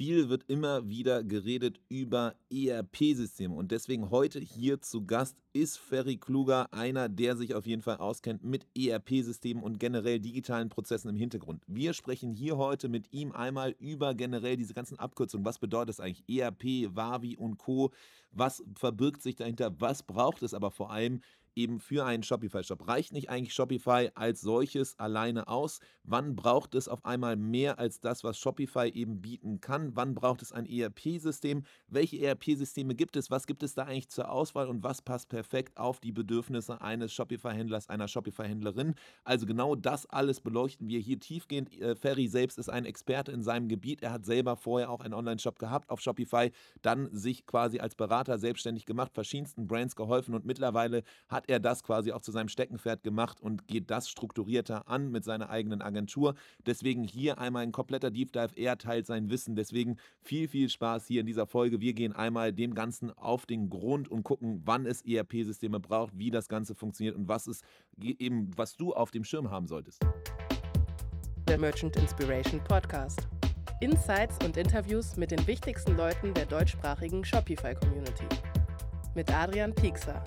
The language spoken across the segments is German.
Viel wird immer wieder geredet über ERP-Systeme und deswegen heute hier zu Gast ist Ferry Kluger, einer, der sich auf jeden Fall auskennt mit ERP-Systemen und generell digitalen Prozessen im Hintergrund. Wir sprechen hier heute mit ihm einmal über generell diese ganzen Abkürzungen. Was bedeutet das eigentlich? ERP, Wavi und Co. Was verbirgt sich dahinter? Was braucht es aber vor allem? Eben für einen Shopify-Shop. Reicht nicht eigentlich Shopify als solches alleine aus? Wann braucht es auf einmal mehr als das, was Shopify eben bieten kann? Wann braucht es ein ERP-System? Welche ERP-Systeme gibt es? Was gibt es da eigentlich zur Auswahl und was passt perfekt auf die Bedürfnisse eines Shopify-Händlers, einer Shopify-Händlerin? Also genau das alles beleuchten wir hier tiefgehend. Äh, Ferry selbst ist ein Experte in seinem Gebiet. Er hat selber vorher auch einen Online-Shop gehabt auf Shopify, dann sich quasi als Berater selbstständig gemacht, verschiedensten Brands geholfen und mittlerweile hat hat er das quasi auch zu seinem Steckenpferd gemacht und geht das strukturierter an mit seiner eigenen Agentur. Deswegen hier einmal ein kompletter Deep Dive. Er teilt sein Wissen. Deswegen viel, viel Spaß hier in dieser Folge. Wir gehen einmal dem Ganzen auf den Grund und gucken, wann es ERP-Systeme braucht, wie das Ganze funktioniert und was es eben, was du auf dem Schirm haben solltest. Der Merchant Inspiration Podcast. Insights und Interviews mit den wichtigsten Leuten der deutschsprachigen Shopify-Community. Mit Adrian Piekser.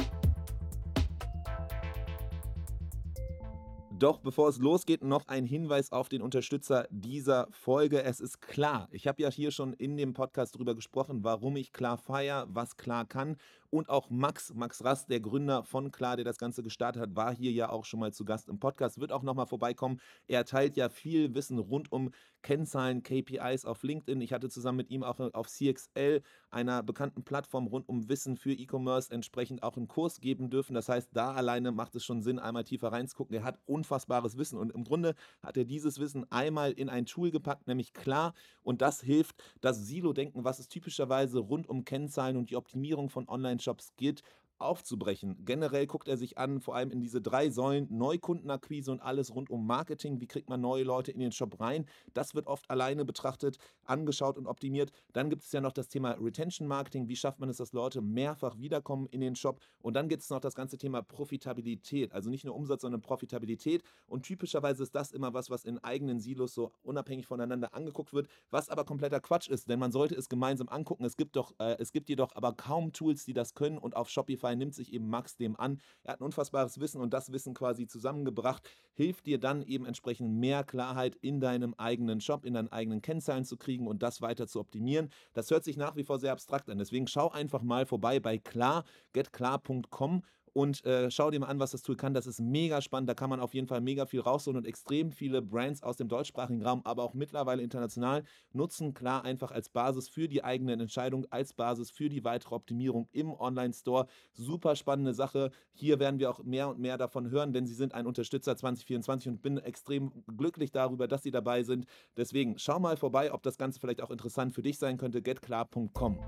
Doch bevor es losgeht, noch ein Hinweis auf den Unterstützer dieser Folge. Es ist klar, ich habe ja hier schon in dem Podcast darüber gesprochen, warum ich klar feiere, was klar kann und auch Max, Max Rast, der Gründer von Klar, der das Ganze gestartet hat, war hier ja auch schon mal zu Gast im Podcast, wird auch nochmal vorbeikommen. Er teilt ja viel Wissen rund um Kennzahlen, KPIs auf LinkedIn. Ich hatte zusammen mit ihm auch auf CXL, einer bekannten Plattform rund um Wissen für E-Commerce, entsprechend auch einen Kurs geben dürfen. Das heißt, da alleine macht es schon Sinn, einmal tiefer reinzugucken. Er hat unfassbares Wissen und im Grunde hat er dieses Wissen einmal in ein Tool gepackt, nämlich Klar. Und das hilft, das Silo-Denken, was es typischerweise rund um Kennzahlen und die Optimierung von Online Shops geht, aufzubrechen. Generell guckt er sich an, vor allem in diese drei Säulen, Neukundenakquise und alles rund um Marketing. Wie kriegt man neue Leute in den Shop rein? Das wird oft alleine betrachtet, angeschaut und optimiert. Dann gibt es ja noch das Thema Retention Marketing. Wie schafft man es, dass Leute mehrfach wiederkommen in den Shop? Und dann gibt es noch das ganze Thema Profitabilität. Also nicht nur Umsatz, sondern Profitabilität. Und typischerweise ist das immer was, was in eigenen Silos so unabhängig voneinander angeguckt wird, was aber kompletter Quatsch ist, denn man sollte es gemeinsam angucken. Es gibt doch, äh, es gibt jedoch aber kaum Tools, die das können und auf Shopify Spotify nimmt sich eben Max dem an. Er hat ein unfassbares Wissen und das Wissen quasi zusammengebracht, hilft dir dann eben entsprechend mehr Klarheit in deinem eigenen Shop, in deinen eigenen Kennzahlen zu kriegen und das weiter zu optimieren. Das hört sich nach wie vor sehr abstrakt an. Deswegen schau einfach mal vorbei bei klar, getklar.com und äh, schau dir mal an, was das Tool kann. Das ist mega spannend. Da kann man auf jeden Fall mega viel rausholen und extrem viele Brands aus dem deutschsprachigen Raum, aber auch mittlerweile international nutzen. Klar, einfach als Basis für die eigenen Entscheidungen, als Basis für die weitere Optimierung im Online-Store. Super spannende Sache. Hier werden wir auch mehr und mehr davon hören, denn sie sind ein Unterstützer 2024 und bin extrem glücklich darüber, dass sie dabei sind. Deswegen schau mal vorbei, ob das Ganze vielleicht auch interessant für dich sein könnte. getklar.com.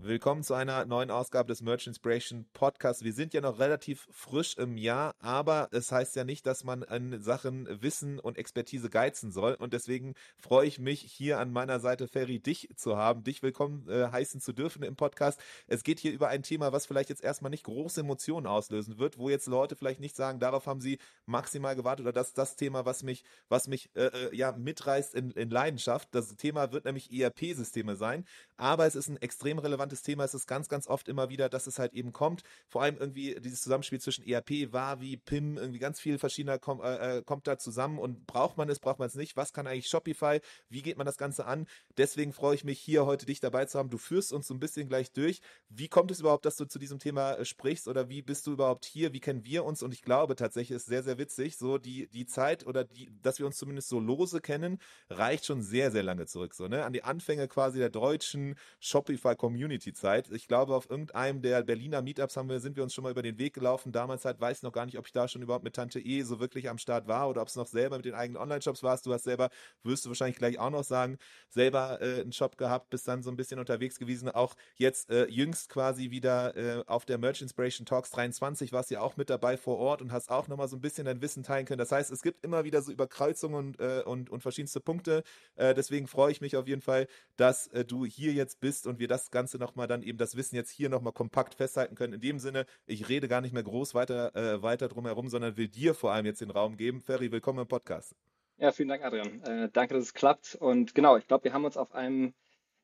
Willkommen zu einer neuen Ausgabe des Merch Inspiration Podcasts. Wir sind ja noch relativ frisch im Jahr, aber es heißt ja nicht, dass man an Sachen Wissen und Expertise geizen soll. Und deswegen freue ich mich, hier an meiner Seite Ferry dich zu haben, dich willkommen äh, heißen zu dürfen im Podcast. Es geht hier über ein Thema, was vielleicht jetzt erstmal nicht große Emotionen auslösen wird, wo jetzt Leute vielleicht nicht sagen, darauf haben sie maximal gewartet oder das ist das Thema, was mich, was mich äh, äh ja mitreißt in, in Leidenschaft. Das Thema wird nämlich ERP-Systeme sein, aber es ist ein extrem relevantes relevantes Thema ist es ganz, ganz oft immer wieder, dass es halt eben kommt. Vor allem irgendwie dieses Zusammenspiel zwischen ERP, Wavi, PIM, irgendwie ganz viel verschiedener kom äh, äh, kommt da zusammen und braucht man es, braucht man es nicht? Was kann eigentlich Shopify? Wie geht man das Ganze an? Deswegen freue ich mich hier heute dich dabei zu haben. Du führst uns so ein bisschen gleich durch. Wie kommt es überhaupt, dass du zu diesem Thema äh, sprichst oder wie bist du überhaupt hier? Wie kennen wir uns? Und ich glaube tatsächlich ist sehr, sehr witzig, so die, die Zeit oder die, dass wir uns zumindest so lose kennen, reicht schon sehr, sehr lange zurück, so, ne? An die Anfänge quasi der deutschen Shopify Community Community-Zeit. Ich glaube, auf irgendeinem der Berliner Meetups haben wir, sind wir uns schon mal über den Weg gelaufen. Damals halt weiß ich noch gar nicht, ob ich da schon überhaupt mit Tante E so wirklich am Start war oder ob es noch selber mit den eigenen Online-Shops warst. Du hast selber, wirst du wahrscheinlich gleich auch noch sagen, selber äh, einen Shop gehabt, bist dann so ein bisschen unterwegs gewesen. Auch jetzt äh, jüngst quasi wieder äh, auf der Merch Inspiration Talks 23 warst du ja auch mit dabei vor Ort und hast auch nochmal so ein bisschen dein Wissen teilen können. Das heißt, es gibt immer wieder so Überkreuzungen und, äh, und, und verschiedenste Punkte. Äh, deswegen freue ich mich auf jeden Fall, dass äh, du hier jetzt bist und wir das Ganze nochmal dann eben das Wissen jetzt hier nochmal kompakt festhalten können. In dem Sinne, ich rede gar nicht mehr groß weiter, äh, weiter drum herum, sondern will dir vor allem jetzt den Raum geben. Ferry, willkommen im Podcast. Ja, vielen Dank, Adrian. Äh, danke, dass es klappt. Und genau, ich glaube, wir haben uns auf einem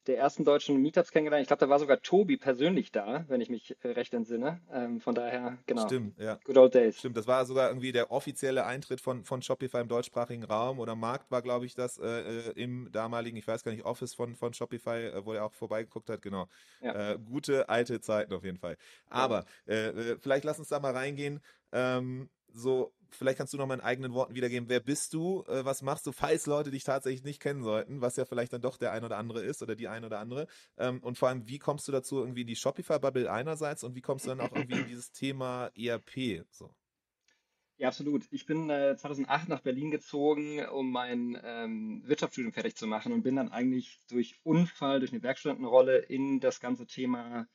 der ersten deutschen Meetups kennengelernt. Ich glaube, da war sogar Tobi persönlich da, wenn ich mich äh, recht entsinne. Ähm, von daher, genau. Stimmt, ja. Good old days. Stimmt, das war sogar irgendwie der offizielle Eintritt von, von Shopify im deutschsprachigen Raum oder Markt war, glaube ich, das äh, äh, im damaligen, ich weiß gar nicht, Office von, von Shopify, äh, wo er auch vorbeigeguckt hat, genau. Ja. Äh, gute alte Zeiten auf jeden Fall. Aber. Äh, vielleicht lass uns da mal reingehen. Ähm, so, vielleicht kannst du noch in eigenen Worten wiedergeben, wer bist du, äh, was machst du, falls Leute dich tatsächlich nicht kennen sollten, was ja vielleicht dann doch der ein oder andere ist oder die ein oder andere. Ähm, und vor allem, wie kommst du dazu irgendwie in die Shopify-Bubble einerseits und wie kommst du dann auch irgendwie in dieses Thema ERP? So. Ja, absolut. Ich bin äh, 2008 nach Berlin gezogen, um mein ähm, Wirtschaftsstudium fertig zu machen und bin dann eigentlich durch Unfall, durch eine Werkstudentenrolle in das ganze Thema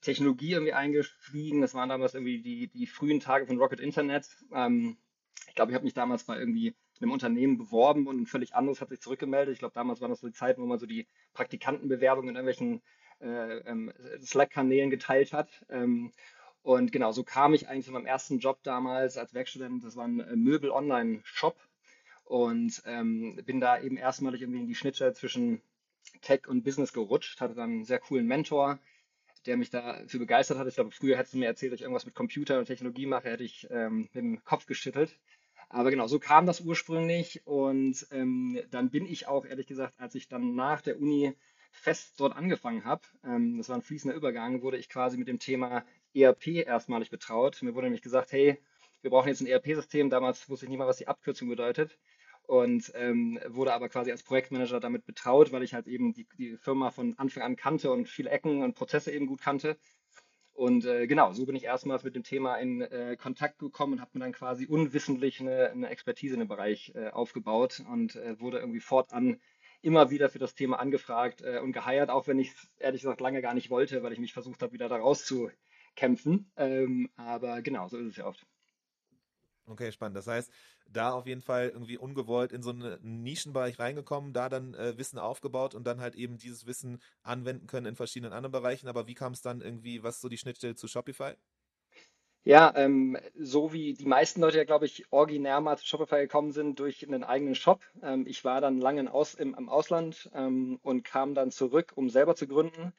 Technologie irgendwie eingestiegen. Das waren damals irgendwie die, die frühen Tage von Rocket Internet. Ähm, ich glaube, ich habe mich damals bei irgendwie einem Unternehmen beworben und ein völlig anderes hat sich zurückgemeldet. Ich glaube, damals waren das so die Zeiten, wo man so die Praktikantenbewerbungen in irgendwelchen äh, ähm, Slack-Kanälen geteilt hat. Ähm, und genau, so kam ich eigentlich zu meinem ersten Job damals als Werkstudent. Das war ein äh, Möbel-Online-Shop und ähm, bin da eben erstmalig irgendwie in die Schnittstelle zwischen Tech und Business gerutscht, hatte dann einen sehr coolen Mentor, der mich dafür begeistert hat. Ich glaube, früher hättest du mir erzählt, dass ich irgendwas mit Computer und Technologie mache, hätte ich ähm, mit dem Kopf geschüttelt. Aber genau, so kam das ursprünglich. Und ähm, dann bin ich auch, ehrlich gesagt, als ich dann nach der Uni fest dort angefangen habe, ähm, das war ein fließender Übergang, wurde ich quasi mit dem Thema ERP erstmalig betraut. Mir wurde nämlich gesagt, hey, wir brauchen jetzt ein ERP-System. Damals wusste ich nicht mal, was die Abkürzung bedeutet und ähm, wurde aber quasi als Projektmanager damit betraut, weil ich halt eben die, die Firma von Anfang an kannte und viele Ecken und Prozesse eben gut kannte. Und äh, genau, so bin ich erstmals mit dem Thema in äh, Kontakt gekommen und habe mir dann quasi unwissentlich eine, eine Expertise in dem Bereich äh, aufgebaut und äh, wurde irgendwie fortan immer wieder für das Thema angefragt äh, und geheiert, auch wenn ich es ehrlich gesagt lange gar nicht wollte, weil ich mich versucht habe, wieder da rauszukämpfen. Ähm, aber genau, so ist es ja oft. Okay, spannend. Das heißt, da auf jeden Fall irgendwie ungewollt in so einen Nischenbereich reingekommen, da dann äh, Wissen aufgebaut und dann halt eben dieses Wissen anwenden können in verschiedenen anderen Bereichen. Aber wie kam es dann irgendwie, was so die Schnittstelle zu Shopify? Ja, ähm, so wie die meisten Leute ja, glaube ich, originär mal zu Shopify gekommen sind durch einen eigenen Shop. Ähm, ich war dann lange Aus, im, im Ausland ähm, und kam dann zurück, um selber zu gründen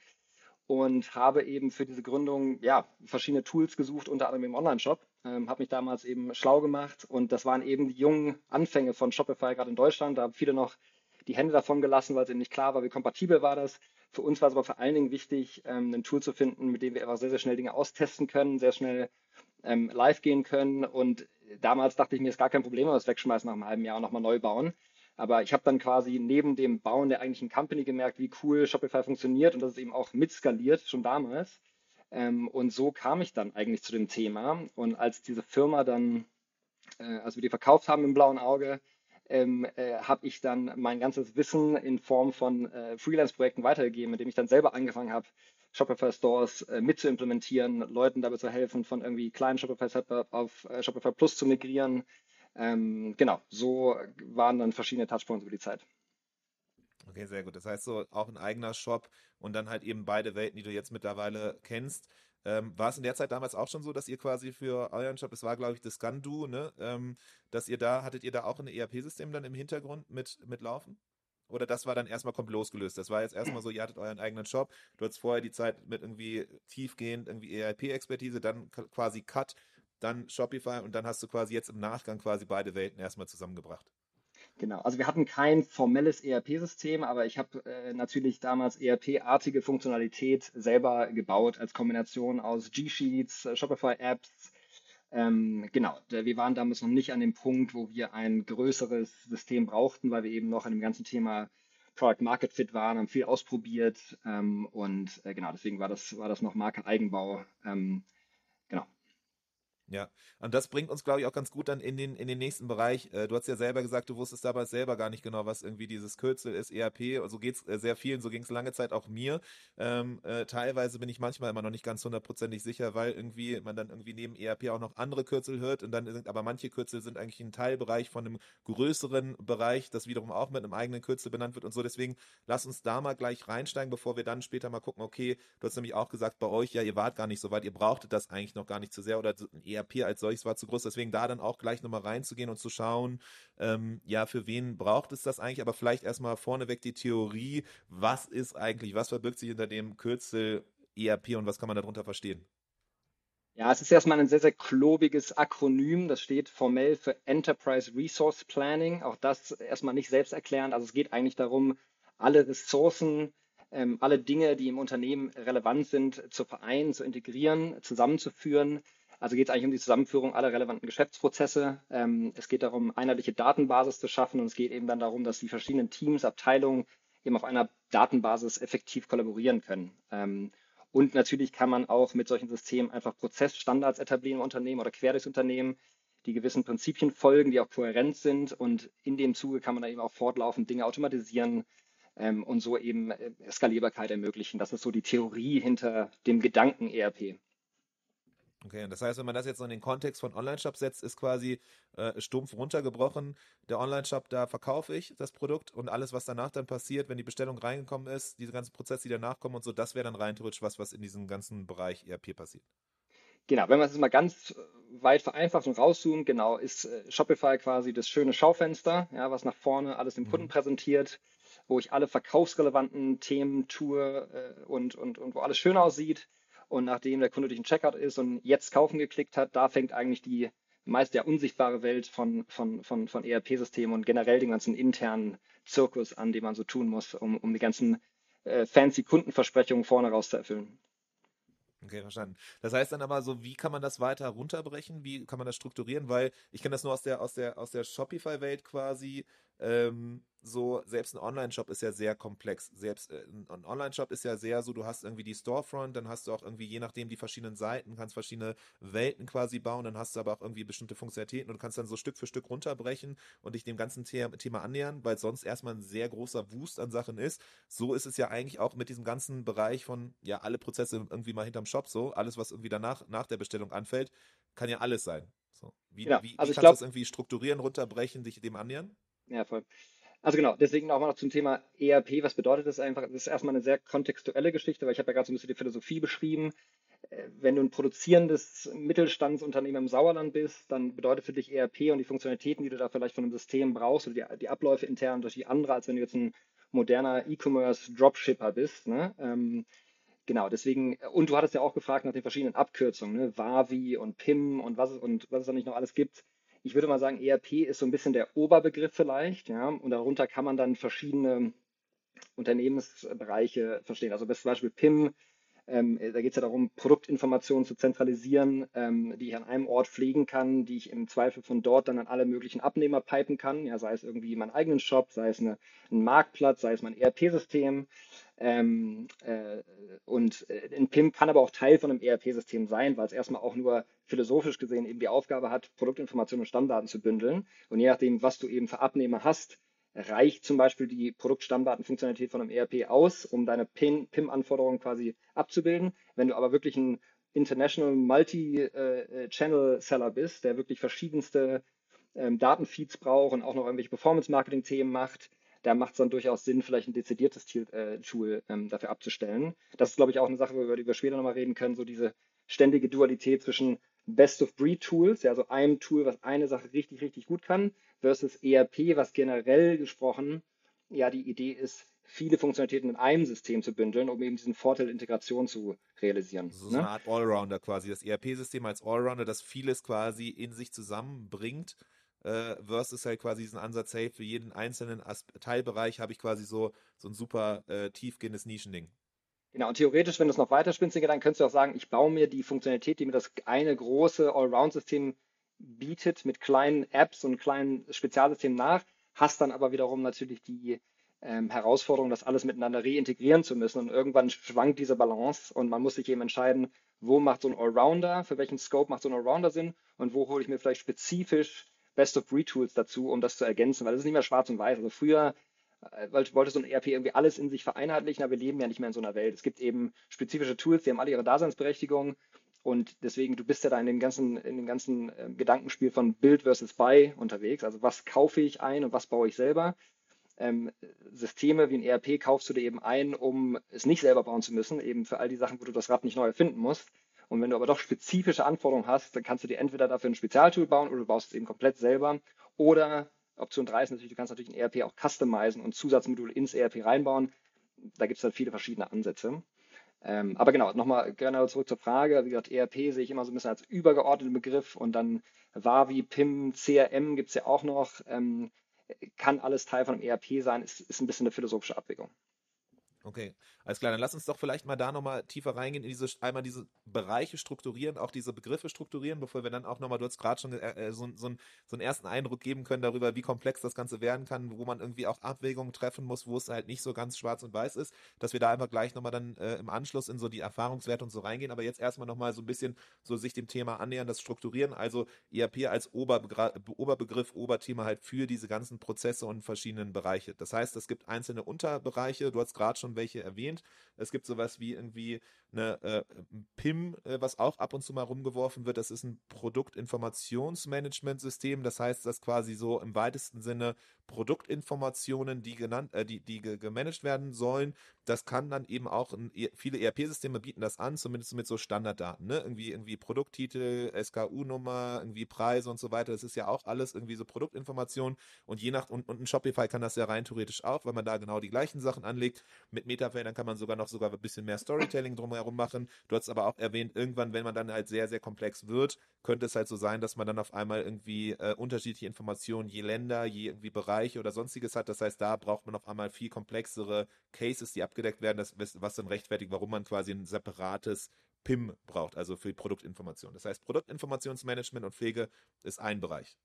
und habe eben für diese Gründung ja verschiedene Tools gesucht, unter anderem im Online-Shop. Ähm, habe mich damals eben schlau gemacht und das waren eben die jungen Anfänge von Shopify gerade in Deutschland. Da haben viele noch die Hände davon gelassen, weil es eben nicht klar war, wie kompatibel war das. Für uns war es aber vor allen Dingen wichtig, ähm, ein Tool zu finden, mit dem wir einfach sehr, sehr schnell Dinge austesten können, sehr schnell ähm, live gehen können. Und damals dachte ich mir, ist gar kein Problem, das wegschmeißen nach einem halben Jahr und nochmal neu bauen. Aber ich habe dann quasi neben dem Bauen der eigentlichen Company gemerkt, wie cool Shopify funktioniert und dass es eben auch mitskaliert, schon damals. Ähm, und so kam ich dann eigentlich zu dem Thema. Und als diese Firma dann, äh, als wir die verkauft haben im blauen Auge, ähm, äh, habe ich dann mein ganzes Wissen in Form von äh, Freelance-Projekten weitergegeben, mit dem ich dann selber angefangen habe, Shopify Stores äh, mit zu implementieren, Leuten dabei zu helfen, von irgendwie kleinen Shopify Setup auf äh, Shopify Plus zu migrieren, ähm, genau, so waren dann verschiedene Touchpoints über die Zeit. Okay, sehr gut. Das heißt so auch ein eigener Shop und dann halt eben beide Welten, die du jetzt mittlerweile kennst. Ähm, war es in der Zeit damals auch schon so, dass ihr quasi für euren Shop, es war glaube ich das Scandu, ne, ähm, dass ihr da, hattet ihr da auch ein ERP-System dann im Hintergrund mit, mit laufen? Oder das war dann erstmal komplett losgelöst? Das war jetzt erstmal so, ihr hattet euren eigenen Shop, du hattest vorher die Zeit mit irgendwie tiefgehend irgendwie ERP-Expertise, dann quasi Cut dann Shopify und dann hast du quasi jetzt im Nachgang quasi beide Welten erstmal zusammengebracht. Genau, also wir hatten kein formelles ERP-System, aber ich habe äh, natürlich damals ERP-artige Funktionalität selber gebaut als Kombination aus G-Sheets, äh, Shopify-Apps. Ähm, genau, wir waren damals noch nicht an dem Punkt, wo wir ein größeres System brauchten, weil wir eben noch an dem ganzen Thema Product Market Fit waren, haben viel ausprobiert ähm, und äh, genau, deswegen war das, war das noch Marke Eigenbau. Ähm. Ja, und das bringt uns, glaube ich, auch ganz gut dann in den, in den nächsten Bereich. Äh, du hast ja selber gesagt, du wusstest damals selber gar nicht genau, was irgendwie dieses Kürzel ist, ERP. So geht es äh, sehr vielen, so ging es lange Zeit auch mir. Ähm, äh, teilweise bin ich manchmal immer noch nicht ganz hundertprozentig sicher, weil irgendwie man dann irgendwie neben ERP auch noch andere Kürzel hört und dann sind, aber manche Kürzel sind eigentlich ein Teilbereich von einem größeren Bereich, das wiederum auch mit einem eigenen Kürzel benannt wird und so. Deswegen lass uns da mal gleich reinsteigen, bevor wir dann später mal gucken, okay, du hast nämlich auch gesagt, bei euch, ja, ihr wart gar nicht so weit, ihr brauchtet das eigentlich noch gar nicht zu sehr oder ein ERP ERP als solches war zu groß. Deswegen da dann auch gleich nochmal reinzugehen und zu schauen, ähm, ja, für wen braucht es das eigentlich? Aber vielleicht erstmal vorneweg die Theorie. Was ist eigentlich, was verbirgt sich hinter dem Kürzel ERP und was kann man darunter verstehen? Ja, es ist erstmal ein sehr, sehr klobiges Akronym. Das steht formell für Enterprise Resource Planning. Auch das erstmal nicht selbsterklärend. Also es geht eigentlich darum, alle Ressourcen, ähm, alle Dinge, die im Unternehmen relevant sind, zu vereinen, zu integrieren, zusammenzuführen. Also geht es eigentlich um die Zusammenführung aller relevanten Geschäftsprozesse. Ähm, es geht darum, einheitliche Datenbasis zu schaffen und es geht eben dann darum, dass die verschiedenen Teams, Abteilungen eben auf einer Datenbasis effektiv kollaborieren können. Ähm, und natürlich kann man auch mit solchen Systemen einfach Prozessstandards etablieren im Unternehmen oder quer durchs Unternehmen, die gewissen Prinzipien folgen, die auch kohärent sind. Und in dem Zuge kann man dann eben auch fortlaufend Dinge automatisieren ähm, und so eben äh, Skalierbarkeit ermöglichen. Das ist so die Theorie hinter dem Gedanken ERP. Okay, das heißt, wenn man das jetzt in den Kontext von Online-Shop setzt, ist quasi äh, stumpf runtergebrochen. Der Online-Shop, da verkaufe ich das Produkt und alles, was danach dann passiert, wenn die Bestellung reingekommen ist, diese ganzen Prozesse, die danach kommen und so, das wäre dann rein theoretisch was, was in diesem ganzen Bereich ERP passiert. Genau, wenn man es mal ganz weit vereinfacht und rauszoomt, genau, ist äh, Shopify quasi das schöne Schaufenster, ja, was nach vorne alles dem Kunden mhm. präsentiert, wo ich alle verkaufsrelevanten Themen tue äh, und, und, und wo alles schön aussieht und nachdem der Kunde durch den Checkout ist und jetzt kaufen geklickt hat, da fängt eigentlich die meist der unsichtbare Welt von, von, von, von ERP-Systemen und generell den ganzen internen Zirkus an, den man so tun muss, um, um die ganzen äh, fancy Kundenversprechungen vorne raus zu erfüllen. Okay, verstanden. Das heißt dann aber so, wie kann man das weiter runterbrechen? Wie kann man das strukturieren? Weil ich kenne das nur aus der, aus der, aus der Shopify-Welt quasi. Ähm, so, selbst ein Online-Shop ist ja sehr komplex. Selbst äh, ein Online-Shop ist ja sehr so, du hast irgendwie die Storefront, dann hast du auch irgendwie, je nachdem, die verschiedenen Seiten, kannst verschiedene Welten quasi bauen, dann hast du aber auch irgendwie bestimmte Funktionalitäten und kannst dann so Stück für Stück runterbrechen und dich dem ganzen The Thema annähern, weil sonst erstmal ein sehr großer Wust an Sachen ist. So ist es ja eigentlich auch mit diesem ganzen Bereich von, ja, alle Prozesse irgendwie mal hinterm Shop so, alles, was irgendwie danach, nach der Bestellung anfällt, kann ja alles sein. So. Wie, ja, wie, also wie kannst du das irgendwie strukturieren, runterbrechen, dich dem annähern? Ja, voll. Also genau, deswegen auch mal noch zum Thema ERP. Was bedeutet das einfach? Das ist erstmal eine sehr kontextuelle Geschichte, weil ich habe ja gerade so ein bisschen die Philosophie beschrieben. Äh, wenn du ein produzierendes Mittelstandsunternehmen im Sauerland bist, dann bedeutet für dich ERP und die Funktionalitäten, die du da vielleicht von einem System brauchst oder die, die Abläufe intern durch die andere, als wenn du jetzt ein moderner E-Commerce-Dropshipper bist. Ne? Ähm, genau, deswegen, und du hattest ja auch gefragt nach den verschiedenen Abkürzungen, ne? Wavi und PIM und was, und was es da nicht noch alles gibt ich würde mal sagen, ERP ist so ein bisschen der Oberbegriff vielleicht, ja, und darunter kann man dann verschiedene Unternehmensbereiche verstehen. Also zum Beispiel PIM, ähm, da geht es ja darum, Produktinformationen zu zentralisieren, ähm, die ich an einem Ort pflegen kann, die ich im Zweifel von dort dann an alle möglichen Abnehmer pipen kann, ja, sei es irgendwie meinen eigenen Shop, sei es eine, ein Marktplatz, sei es mein ERP-System. Ähm, äh, und äh, ein PIM kann aber auch Teil von einem ERP-System sein, weil es erstmal auch nur philosophisch gesehen eben die Aufgabe hat, Produktinformationen und Stammdaten zu bündeln. Und je nachdem, was du eben für Abnehmer hast, reicht zum Beispiel die Produktstammdatenfunktionalität von einem ERP aus, um deine PIM-Anforderungen quasi abzubilden. Wenn du aber wirklich ein International Multi-Channel-Seller bist, der wirklich verschiedenste ähm, Datenfeeds braucht und auch noch irgendwelche Performance-Marketing-Themen macht, da macht es dann durchaus Sinn, vielleicht ein dezidiertes äh, Tool ähm, dafür abzustellen. Das ist, glaube ich, auch eine Sache, über die wir später nochmal reden können, so diese ständige Dualität zwischen Best-of-Breed-Tools, ja, also einem Tool, was eine Sache richtig, richtig gut kann, versus ERP, was generell gesprochen ja die Idee ist, viele Funktionalitäten in einem System zu bündeln, um eben diesen Vorteil Integration zu realisieren. So, ne? so eine Art Allrounder quasi, das ERP-System als Allrounder, das vieles quasi in sich zusammenbringt, äh, versus halt quasi diesen Ansatz, hey, für jeden einzelnen Teilbereich habe ich quasi so, so ein super äh, tiefgehendes Nischending. Genau, und theoretisch, wenn du es noch weiter spinnst, dann könntest du auch sagen, ich baue mir die Funktionalität, die mir das eine große Allround-System bietet, mit kleinen Apps und kleinen Spezialsystemen nach, hast dann aber wiederum natürlich die ähm, Herausforderung, das alles miteinander reintegrieren zu müssen. Und irgendwann schwankt diese Balance und man muss sich eben entscheiden, wo macht so ein Allrounder, für welchen Scope macht so ein Allrounder Sinn und wo hole ich mir vielleicht spezifisch Best-of-Breed-Tools dazu, um das zu ergänzen, weil das ist nicht mehr schwarz und weiß. Also früher äh, wollte so ein ERP irgendwie alles in sich vereinheitlichen, aber wir leben ja nicht mehr in so einer Welt. Es gibt eben spezifische Tools, die haben alle ihre Daseinsberechtigung und deswegen, du bist ja da in dem ganzen, in dem ganzen äh, Gedankenspiel von Build versus Buy unterwegs. Also was kaufe ich ein und was baue ich selber? Ähm, Systeme wie ein ERP kaufst du dir eben ein, um es nicht selber bauen zu müssen, eben für all die Sachen, wo du das Rad nicht neu erfinden musst. Und wenn du aber doch spezifische Anforderungen hast, dann kannst du dir entweder dafür ein Spezialtool bauen oder du baust es eben komplett selber. Oder Option 3 ist natürlich, du kannst natürlich ein ERP auch customizen und Zusatzmodule ins ERP reinbauen. Da gibt es dann viele verschiedene Ansätze. Ähm, aber genau, nochmal genau zurück zur Frage. Wie gesagt, ERP sehe ich immer so ein bisschen als übergeordneten Begriff und dann Wavi, PIM, CRM gibt es ja auch noch. Ähm, kann alles Teil von einem ERP sein, ist, ist ein bisschen eine philosophische Abwägung. Okay, alles klar. Dann lass uns doch vielleicht mal da nochmal tiefer reingehen, in diese, einmal diese Bereiche strukturieren, auch diese Begriffe strukturieren, bevor wir dann auch nochmal, du hast gerade schon äh, äh, so, so, ein, so einen ersten Eindruck geben können darüber, wie komplex das Ganze werden kann, wo man irgendwie auch Abwägungen treffen muss, wo es halt nicht so ganz schwarz und weiß ist, dass wir da einfach gleich nochmal dann äh, im Anschluss in so die Erfahrungswerte und so reingehen. Aber jetzt erstmal nochmal so ein bisschen so sich dem Thema annähern, das Strukturieren, also ERP als Oberbegra Oberbegriff, Oberthema halt für diese ganzen Prozesse und verschiedenen Bereiche. Das heißt, es gibt einzelne Unterbereiche, du hast gerade schon welche erwähnt. Es gibt sowas wie irgendwie eine äh, PIM, äh, was auch ab und zu mal rumgeworfen wird. Das ist ein Produktinformationsmanagementsystem. Das heißt, dass quasi so im weitesten Sinne Produktinformationen, die genannt, äh, die, die gemanagt werden sollen, das kann dann eben auch ein, e, viele ERP-Systeme bieten das an, zumindest mit so Standarddaten, ne? Irgendwie, irgendwie Produkttitel, SKU-Nummer, irgendwie Preise und so weiter. Das ist ja auch alles irgendwie so Produktinformationen und je nach, und, und ein Shopify kann das ja rein theoretisch auch, weil man da genau die gleichen Sachen anlegt. Mit Metafeldern kann man sogar noch sogar ein bisschen mehr Storytelling drumherum machen. Du hast aber auch erwähnt, irgendwann, wenn man dann halt sehr, sehr komplex wird, könnte es halt so sein, dass man dann auf einmal irgendwie äh, unterschiedliche Informationen je Länder, je irgendwie Bereiche oder sonstiges hat. Das heißt, da braucht man auf einmal viel komplexere Cases, die abgedeckt werden, das, was dann rechtfertigt, warum man quasi ein separates PIM braucht, also für Produktinformation. Das heißt, Produktinformationsmanagement und Pflege ist ein Bereich.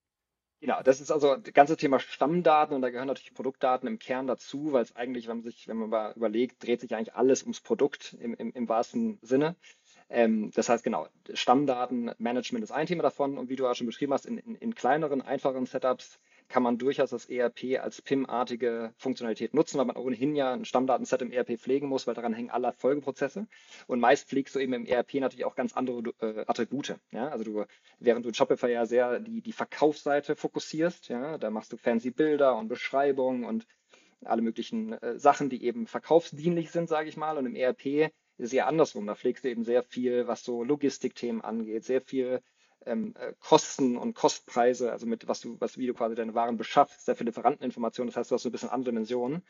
Genau, das ist also das ganze Thema Stammdaten und da gehören natürlich Produktdaten im Kern dazu, weil es eigentlich, wenn man sich, wenn man mal überlegt, dreht sich eigentlich alles ums Produkt im, im, im wahrsten Sinne. Ähm, das heißt, genau, Stammdatenmanagement ist ein Thema davon und wie du auch schon beschrieben hast, in, in, in kleineren, einfacheren Setups kann man durchaus das ERP als PIM-artige Funktionalität nutzen, weil man ohnehin ja ein Stammdatenset im ERP pflegen muss, weil daran hängen alle Folgeprozesse. Und meist pflegst du eben im ERP natürlich auch ganz andere äh, Attribute. Ja? Also du, während du Shopify ja sehr die, die Verkaufsseite fokussierst, ja, da machst du fancy Bilder und Beschreibungen und alle möglichen äh, Sachen, die eben verkaufsdienlich sind, sage ich mal. Und im ERP ist es ja andersrum. Da pflegst du eben sehr viel, was so Logistikthemen angeht, sehr viel ähm, äh, Kosten und Kostpreise, also mit was du, was wie du quasi deine Waren beschaffst, viele Lieferanteninformationen, das heißt, du hast so ein bisschen andere Dimensionen.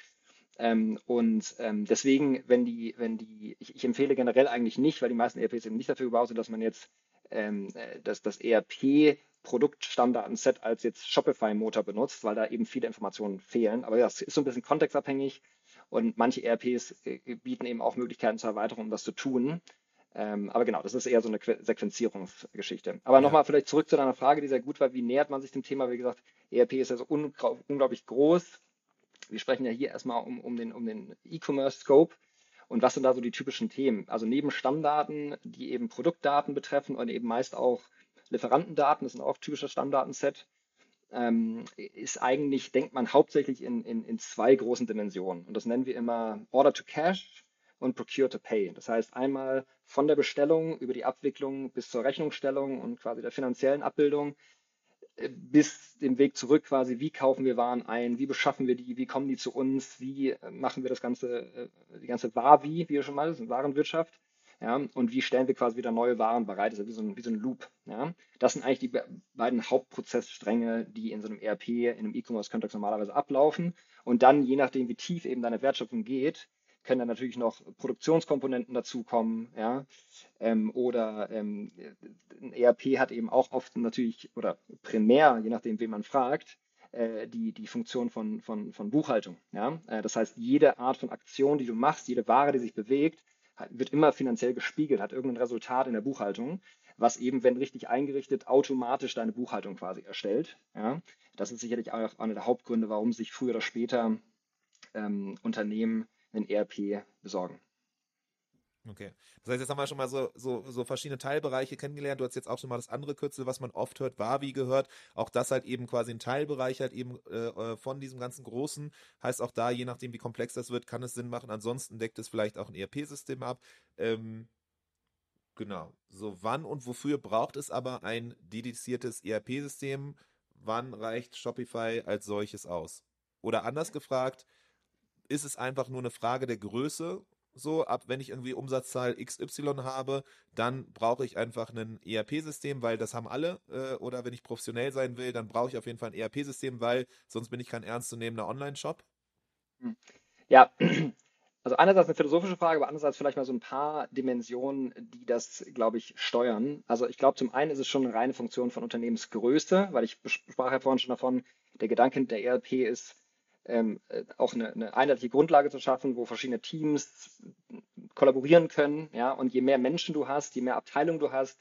Ähm, und ähm, deswegen, wenn die, wenn die, ich, ich, empfehle generell eigentlich nicht, weil die meisten ERPs eben nicht dafür gebaut sind, dass man jetzt ähm, äh, das, das ERP Produktstammdatenset als jetzt Shopify-Motor benutzt, weil da eben viele Informationen fehlen. Aber das ist so ein bisschen kontextabhängig und manche ERPs äh, bieten eben auch Möglichkeiten zur Erweiterung, um das zu tun. Ähm, aber genau, das ist eher so eine Sequenzierungsgeschichte. Aber ja. nochmal vielleicht zurück zu deiner Frage, die sehr gut war. Wie nähert man sich dem Thema? Wie gesagt, ERP ist ja so unglaublich groß. Wir sprechen ja hier erstmal um, um den, um den E-Commerce-Scope. Und was sind da so die typischen Themen? Also neben Stammdaten, die eben Produktdaten betreffen und eben meist auch Lieferantendaten, das sind auch typische Stammdatenset, ähm, ist eigentlich, denkt man hauptsächlich in, in, in zwei großen Dimensionen. Und das nennen wir immer Order to Cash und Procure to Pay. Das heißt einmal von der Bestellung über die Abwicklung bis zur Rechnungsstellung und quasi der finanziellen Abbildung äh, bis dem Weg zurück quasi, wie kaufen wir Waren ein, wie beschaffen wir die, wie kommen die zu uns, wie äh, machen wir das ganze, äh, die ganze War-Wie, wie schon mal, das ist Warenwirtschaft, ja, und wie stellen wir quasi wieder neue Waren bereit, das ist wie so ein, wie so ein Loop, ja. Das sind eigentlich die beiden Hauptprozessstränge, die in so einem ERP, in einem E-Commerce-Kontext normalerweise ablaufen und dann, je nachdem, wie tief eben deine Wertschöpfung geht, können dann natürlich noch Produktionskomponenten dazukommen, ja. Ähm, oder ähm, ein ERP hat eben auch oft natürlich, oder primär, je nachdem, wen man fragt, äh, die, die Funktion von, von, von Buchhaltung. Ja? Äh, das heißt, jede Art von Aktion, die du machst, jede Ware, die sich bewegt, wird immer finanziell gespiegelt, hat irgendein Resultat in der Buchhaltung, was eben, wenn richtig eingerichtet, automatisch deine Buchhaltung quasi erstellt. Ja? Das ist sicherlich auch einer der Hauptgründe, warum sich früher oder später ähm, Unternehmen ein ERP besorgen. Okay. Das heißt, jetzt haben wir schon mal so, so, so verschiedene Teilbereiche kennengelernt. Du hast jetzt auch schon mal das andere Kürzel, was man oft hört, Wavi gehört. Auch das halt eben quasi ein Teilbereich halt eben äh, äh, von diesem ganzen Großen. Heißt auch da, je nachdem wie komplex das wird, kann es Sinn machen. Ansonsten deckt es vielleicht auch ein ERP-System ab. Ähm, genau. So, wann und wofür braucht es aber ein dediziertes ERP-System? Wann reicht Shopify als solches aus? Oder anders gefragt, ist es einfach nur eine Frage der Größe so, ab wenn ich irgendwie Umsatzzahl XY habe, dann brauche ich einfach ein ERP-System, weil das haben alle. Äh, oder wenn ich professionell sein will, dann brauche ich auf jeden Fall ein ERP-System, weil sonst bin ich kein ernstzunehmender Online-Shop. Hm. Ja, also einerseits eine philosophische Frage, aber andererseits vielleicht mal so ein paar Dimensionen, die das, glaube ich, steuern. Also ich glaube, zum einen ist es schon eine reine Funktion von Unternehmensgröße, weil ich sprach ja vorhin schon davon, der Gedanke der ERP ist, ähm, äh, auch eine, eine einheitliche Grundlage zu schaffen, wo verschiedene Teams kollaborieren können. Ja? Und je mehr Menschen du hast, je mehr Abteilungen du hast,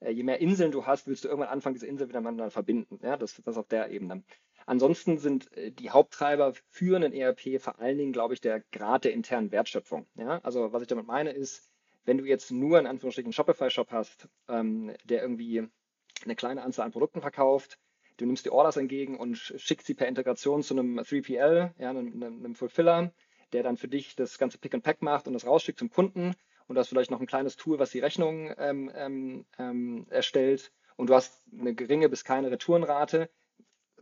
äh, je mehr Inseln du hast, willst du irgendwann anfangen, diese Inseln miteinander verbinden. Ja? Das, das auf der Ebene. Ansonsten sind äh, die Haupttreiber für einen ERP vor allen Dingen, glaube ich, der Grad der internen Wertschöpfung. Ja? Also was ich damit meine ist, wenn du jetzt nur in Anführungsstrichen Shopify-Shop hast, ähm, der irgendwie eine kleine Anzahl an Produkten verkauft, du nimmst die Orders entgegen und schickst sie per Integration zu einem 3PL, ja, einem, einem Fulfiller, der dann für dich das ganze Pick and Pack macht und das rausschickt zum Kunden und du hast vielleicht noch ein kleines Tool, was die Rechnung ähm, ähm, ähm, erstellt und du hast eine geringe bis keine Retourenrate,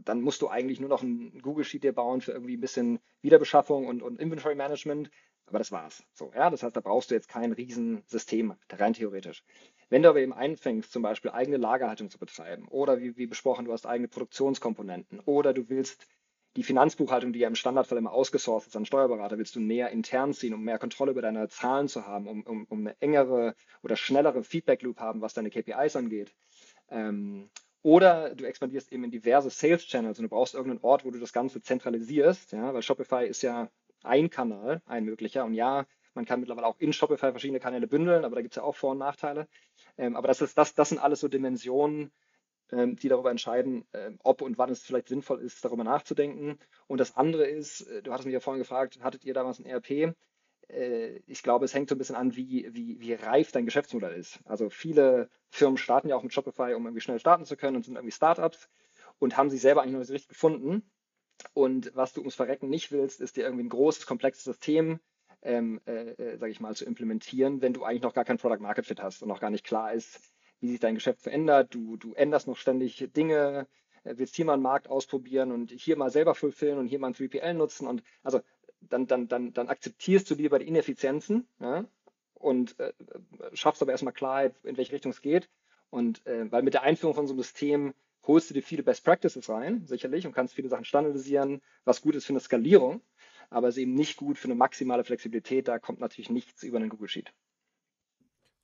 dann musst du eigentlich nur noch ein Google Sheet dir bauen für irgendwie ein bisschen Wiederbeschaffung und, und Inventory Management. Aber das war's. So, ja, das heißt, da brauchst du jetzt kein Riesensystem, rein theoretisch. Wenn du aber eben einfängst, zum Beispiel eigene Lagerhaltung zu betreiben oder wie, wie besprochen, du hast eigene Produktionskomponenten oder du willst die Finanzbuchhaltung, die ja im Standardfall immer ausgesourcet ist an Steuerberater, willst du näher intern ziehen, um mehr Kontrolle über deine Zahlen zu haben, um, um, um eine engere oder schnellere Feedback Loop haben, was deine KPIs angeht. Ähm, oder du expandierst eben in diverse Sales Channels und du brauchst irgendeinen Ort, wo du das Ganze zentralisierst, ja, weil Shopify ist ja ein Kanal, ein möglicher. Und ja, man kann mittlerweile auch in Shopify verschiedene Kanäle bündeln, aber da gibt es ja auch Vor- und Nachteile. Ähm, aber das, ist, das, das sind alles so Dimensionen, ähm, die darüber entscheiden, äh, ob und wann es vielleicht sinnvoll ist, darüber nachzudenken. Und das andere ist, äh, du hattest mich ja vorhin gefragt, hattet ihr damals ein ERP? Äh, ich glaube, es hängt so ein bisschen an, wie, wie, wie reif dein Geschäftsmodell ist. Also viele Firmen starten ja auch mit Shopify, um irgendwie schnell starten zu können und sind irgendwie Startups und haben sich selber eigentlich noch nicht richtig gefunden. Und was du ums Verrecken nicht willst, ist dir irgendwie ein großes, komplexes System, ähm, äh, äh, sage ich mal, zu implementieren, wenn du eigentlich noch gar kein Product Market Fit hast und noch gar nicht klar ist, wie sich dein Geschäft verändert. Du, du änderst noch ständig Dinge, äh, willst hier mal einen Markt ausprobieren und hier mal selber fulfillen und hier mal ein 3PL nutzen. Und also dann, dann, dann, dann akzeptierst du lieber die Ineffizienzen ja, und äh, schaffst aber erstmal Klarheit, in welche Richtung es geht. Und äh, weil mit der Einführung von so einem System holst du dir viele Best Practices rein, sicherlich, und kannst viele Sachen standardisieren, was gut ist für eine Skalierung, aber ist eben nicht gut für eine maximale Flexibilität. Da kommt natürlich nichts über einen Google Sheet.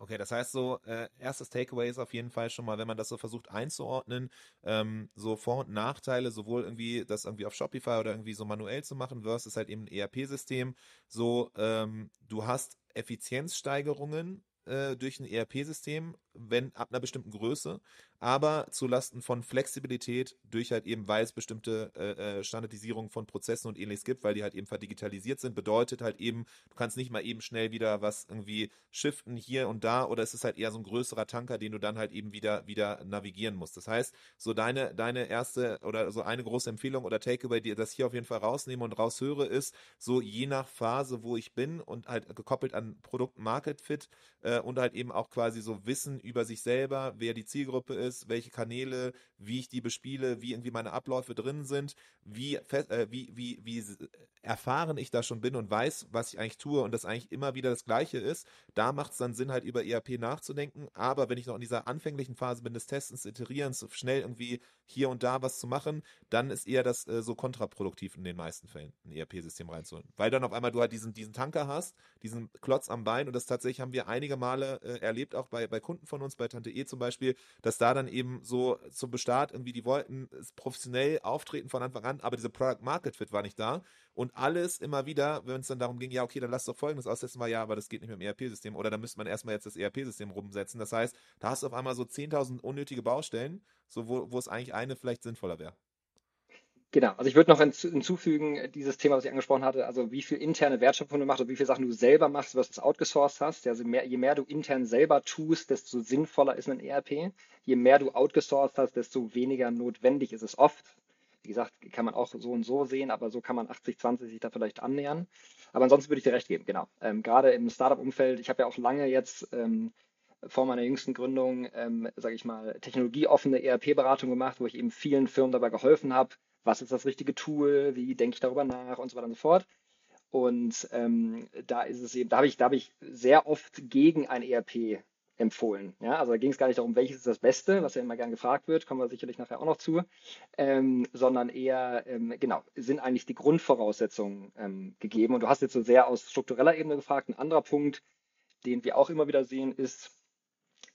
Okay, das heißt so, äh, erstes Takeaway ist auf jeden Fall schon mal, wenn man das so versucht einzuordnen, ähm, so Vor- und Nachteile, sowohl irgendwie das irgendwie auf Shopify oder irgendwie so manuell zu machen, versus halt eben ein ERP-System. So, ähm, du hast Effizienzsteigerungen äh, durch ein ERP-System, wenn ab einer bestimmten Größe, aber zulasten von Flexibilität durch halt eben, weil es bestimmte äh, äh, Standardisierung von Prozessen und ähnliches gibt, weil die halt eben verdigitalisiert sind, bedeutet halt eben, du kannst nicht mal eben schnell wieder was irgendwie shiften hier und da oder es ist halt eher so ein größerer Tanker, den du dann halt eben wieder wieder navigieren musst. Das heißt, so deine deine erste oder so eine große Empfehlung oder Takeaway, die das hier auf jeden Fall rausnehme und raushöre, ist so je nach Phase, wo ich bin und halt gekoppelt an Produkt Market Fit äh, und halt eben auch quasi so Wissen über sich selber, wer die Zielgruppe ist, welche Kanäle, wie ich die bespiele, wie irgendwie meine Abläufe drin sind, wie, äh, wie, wie, wie erfahren ich da schon bin und weiß, was ich eigentlich tue und das eigentlich immer wieder das Gleiche ist. Da macht es dann Sinn, halt über ERP nachzudenken. Aber wenn ich noch in dieser anfänglichen Phase bin des Testens, Iterierens, schnell irgendwie hier und da was zu machen, dann ist eher das äh, so kontraproduktiv in den meisten Fällen, ein ERP-System reinzuholen. Weil dann auf einmal du halt diesen, diesen Tanker hast, diesen Klotz am Bein und das tatsächlich haben wir einige Male äh, erlebt, auch bei, bei Kunden von uns, bei Tante E zum Beispiel, dass da dann eben so zum Bestart irgendwie, die wollten professionell auftreten von Anfang an, aber diese Product Market Fit war nicht da und alles immer wieder, wenn es dann darum ging, ja, okay, dann lass doch folgendes aussetzen, war ja, aber das geht nicht mit dem ERP-System oder da müsste man erstmal jetzt das ERP-System rumsetzen. Das heißt, da hast du auf einmal so 10.000 unnötige Baustellen, so wo, wo es eigentlich eine vielleicht sinnvoller wäre. Genau, also ich würde noch hinzufügen, dieses Thema, was ich angesprochen hatte, also wie viel interne Wertschöpfung du machst und wie viele Sachen du selber machst, was du outgesourced hast. Also mehr, je mehr du intern selber tust, desto sinnvoller ist ein ERP. Je mehr du outgesourced hast, desto weniger notwendig ist es oft. Wie gesagt, kann man auch so und so sehen, aber so kann man 80-20 sich da vielleicht annähern. Aber ansonsten würde ich dir recht geben, genau. Ähm, gerade im Startup-Umfeld, ich habe ja auch lange jetzt ähm, vor meiner jüngsten Gründung, ähm, sage ich mal, technologieoffene ERP-Beratung gemacht, wo ich eben vielen Firmen dabei geholfen habe, was ist das richtige Tool, wie denke ich darüber nach und so weiter und so fort. Und ähm, da ist es eben, da habe ich, da ich sehr oft gegen ein ERP empfohlen. Ja, also da ging es gar nicht darum, welches ist das Beste, was ja immer gern gefragt wird, kommen wir sicherlich nachher auch noch zu, ähm, sondern eher, ähm, genau, sind eigentlich die Grundvoraussetzungen ähm, gegeben. Und du hast jetzt so sehr aus struktureller Ebene gefragt. Ein anderer Punkt, den wir auch immer wieder sehen, ist,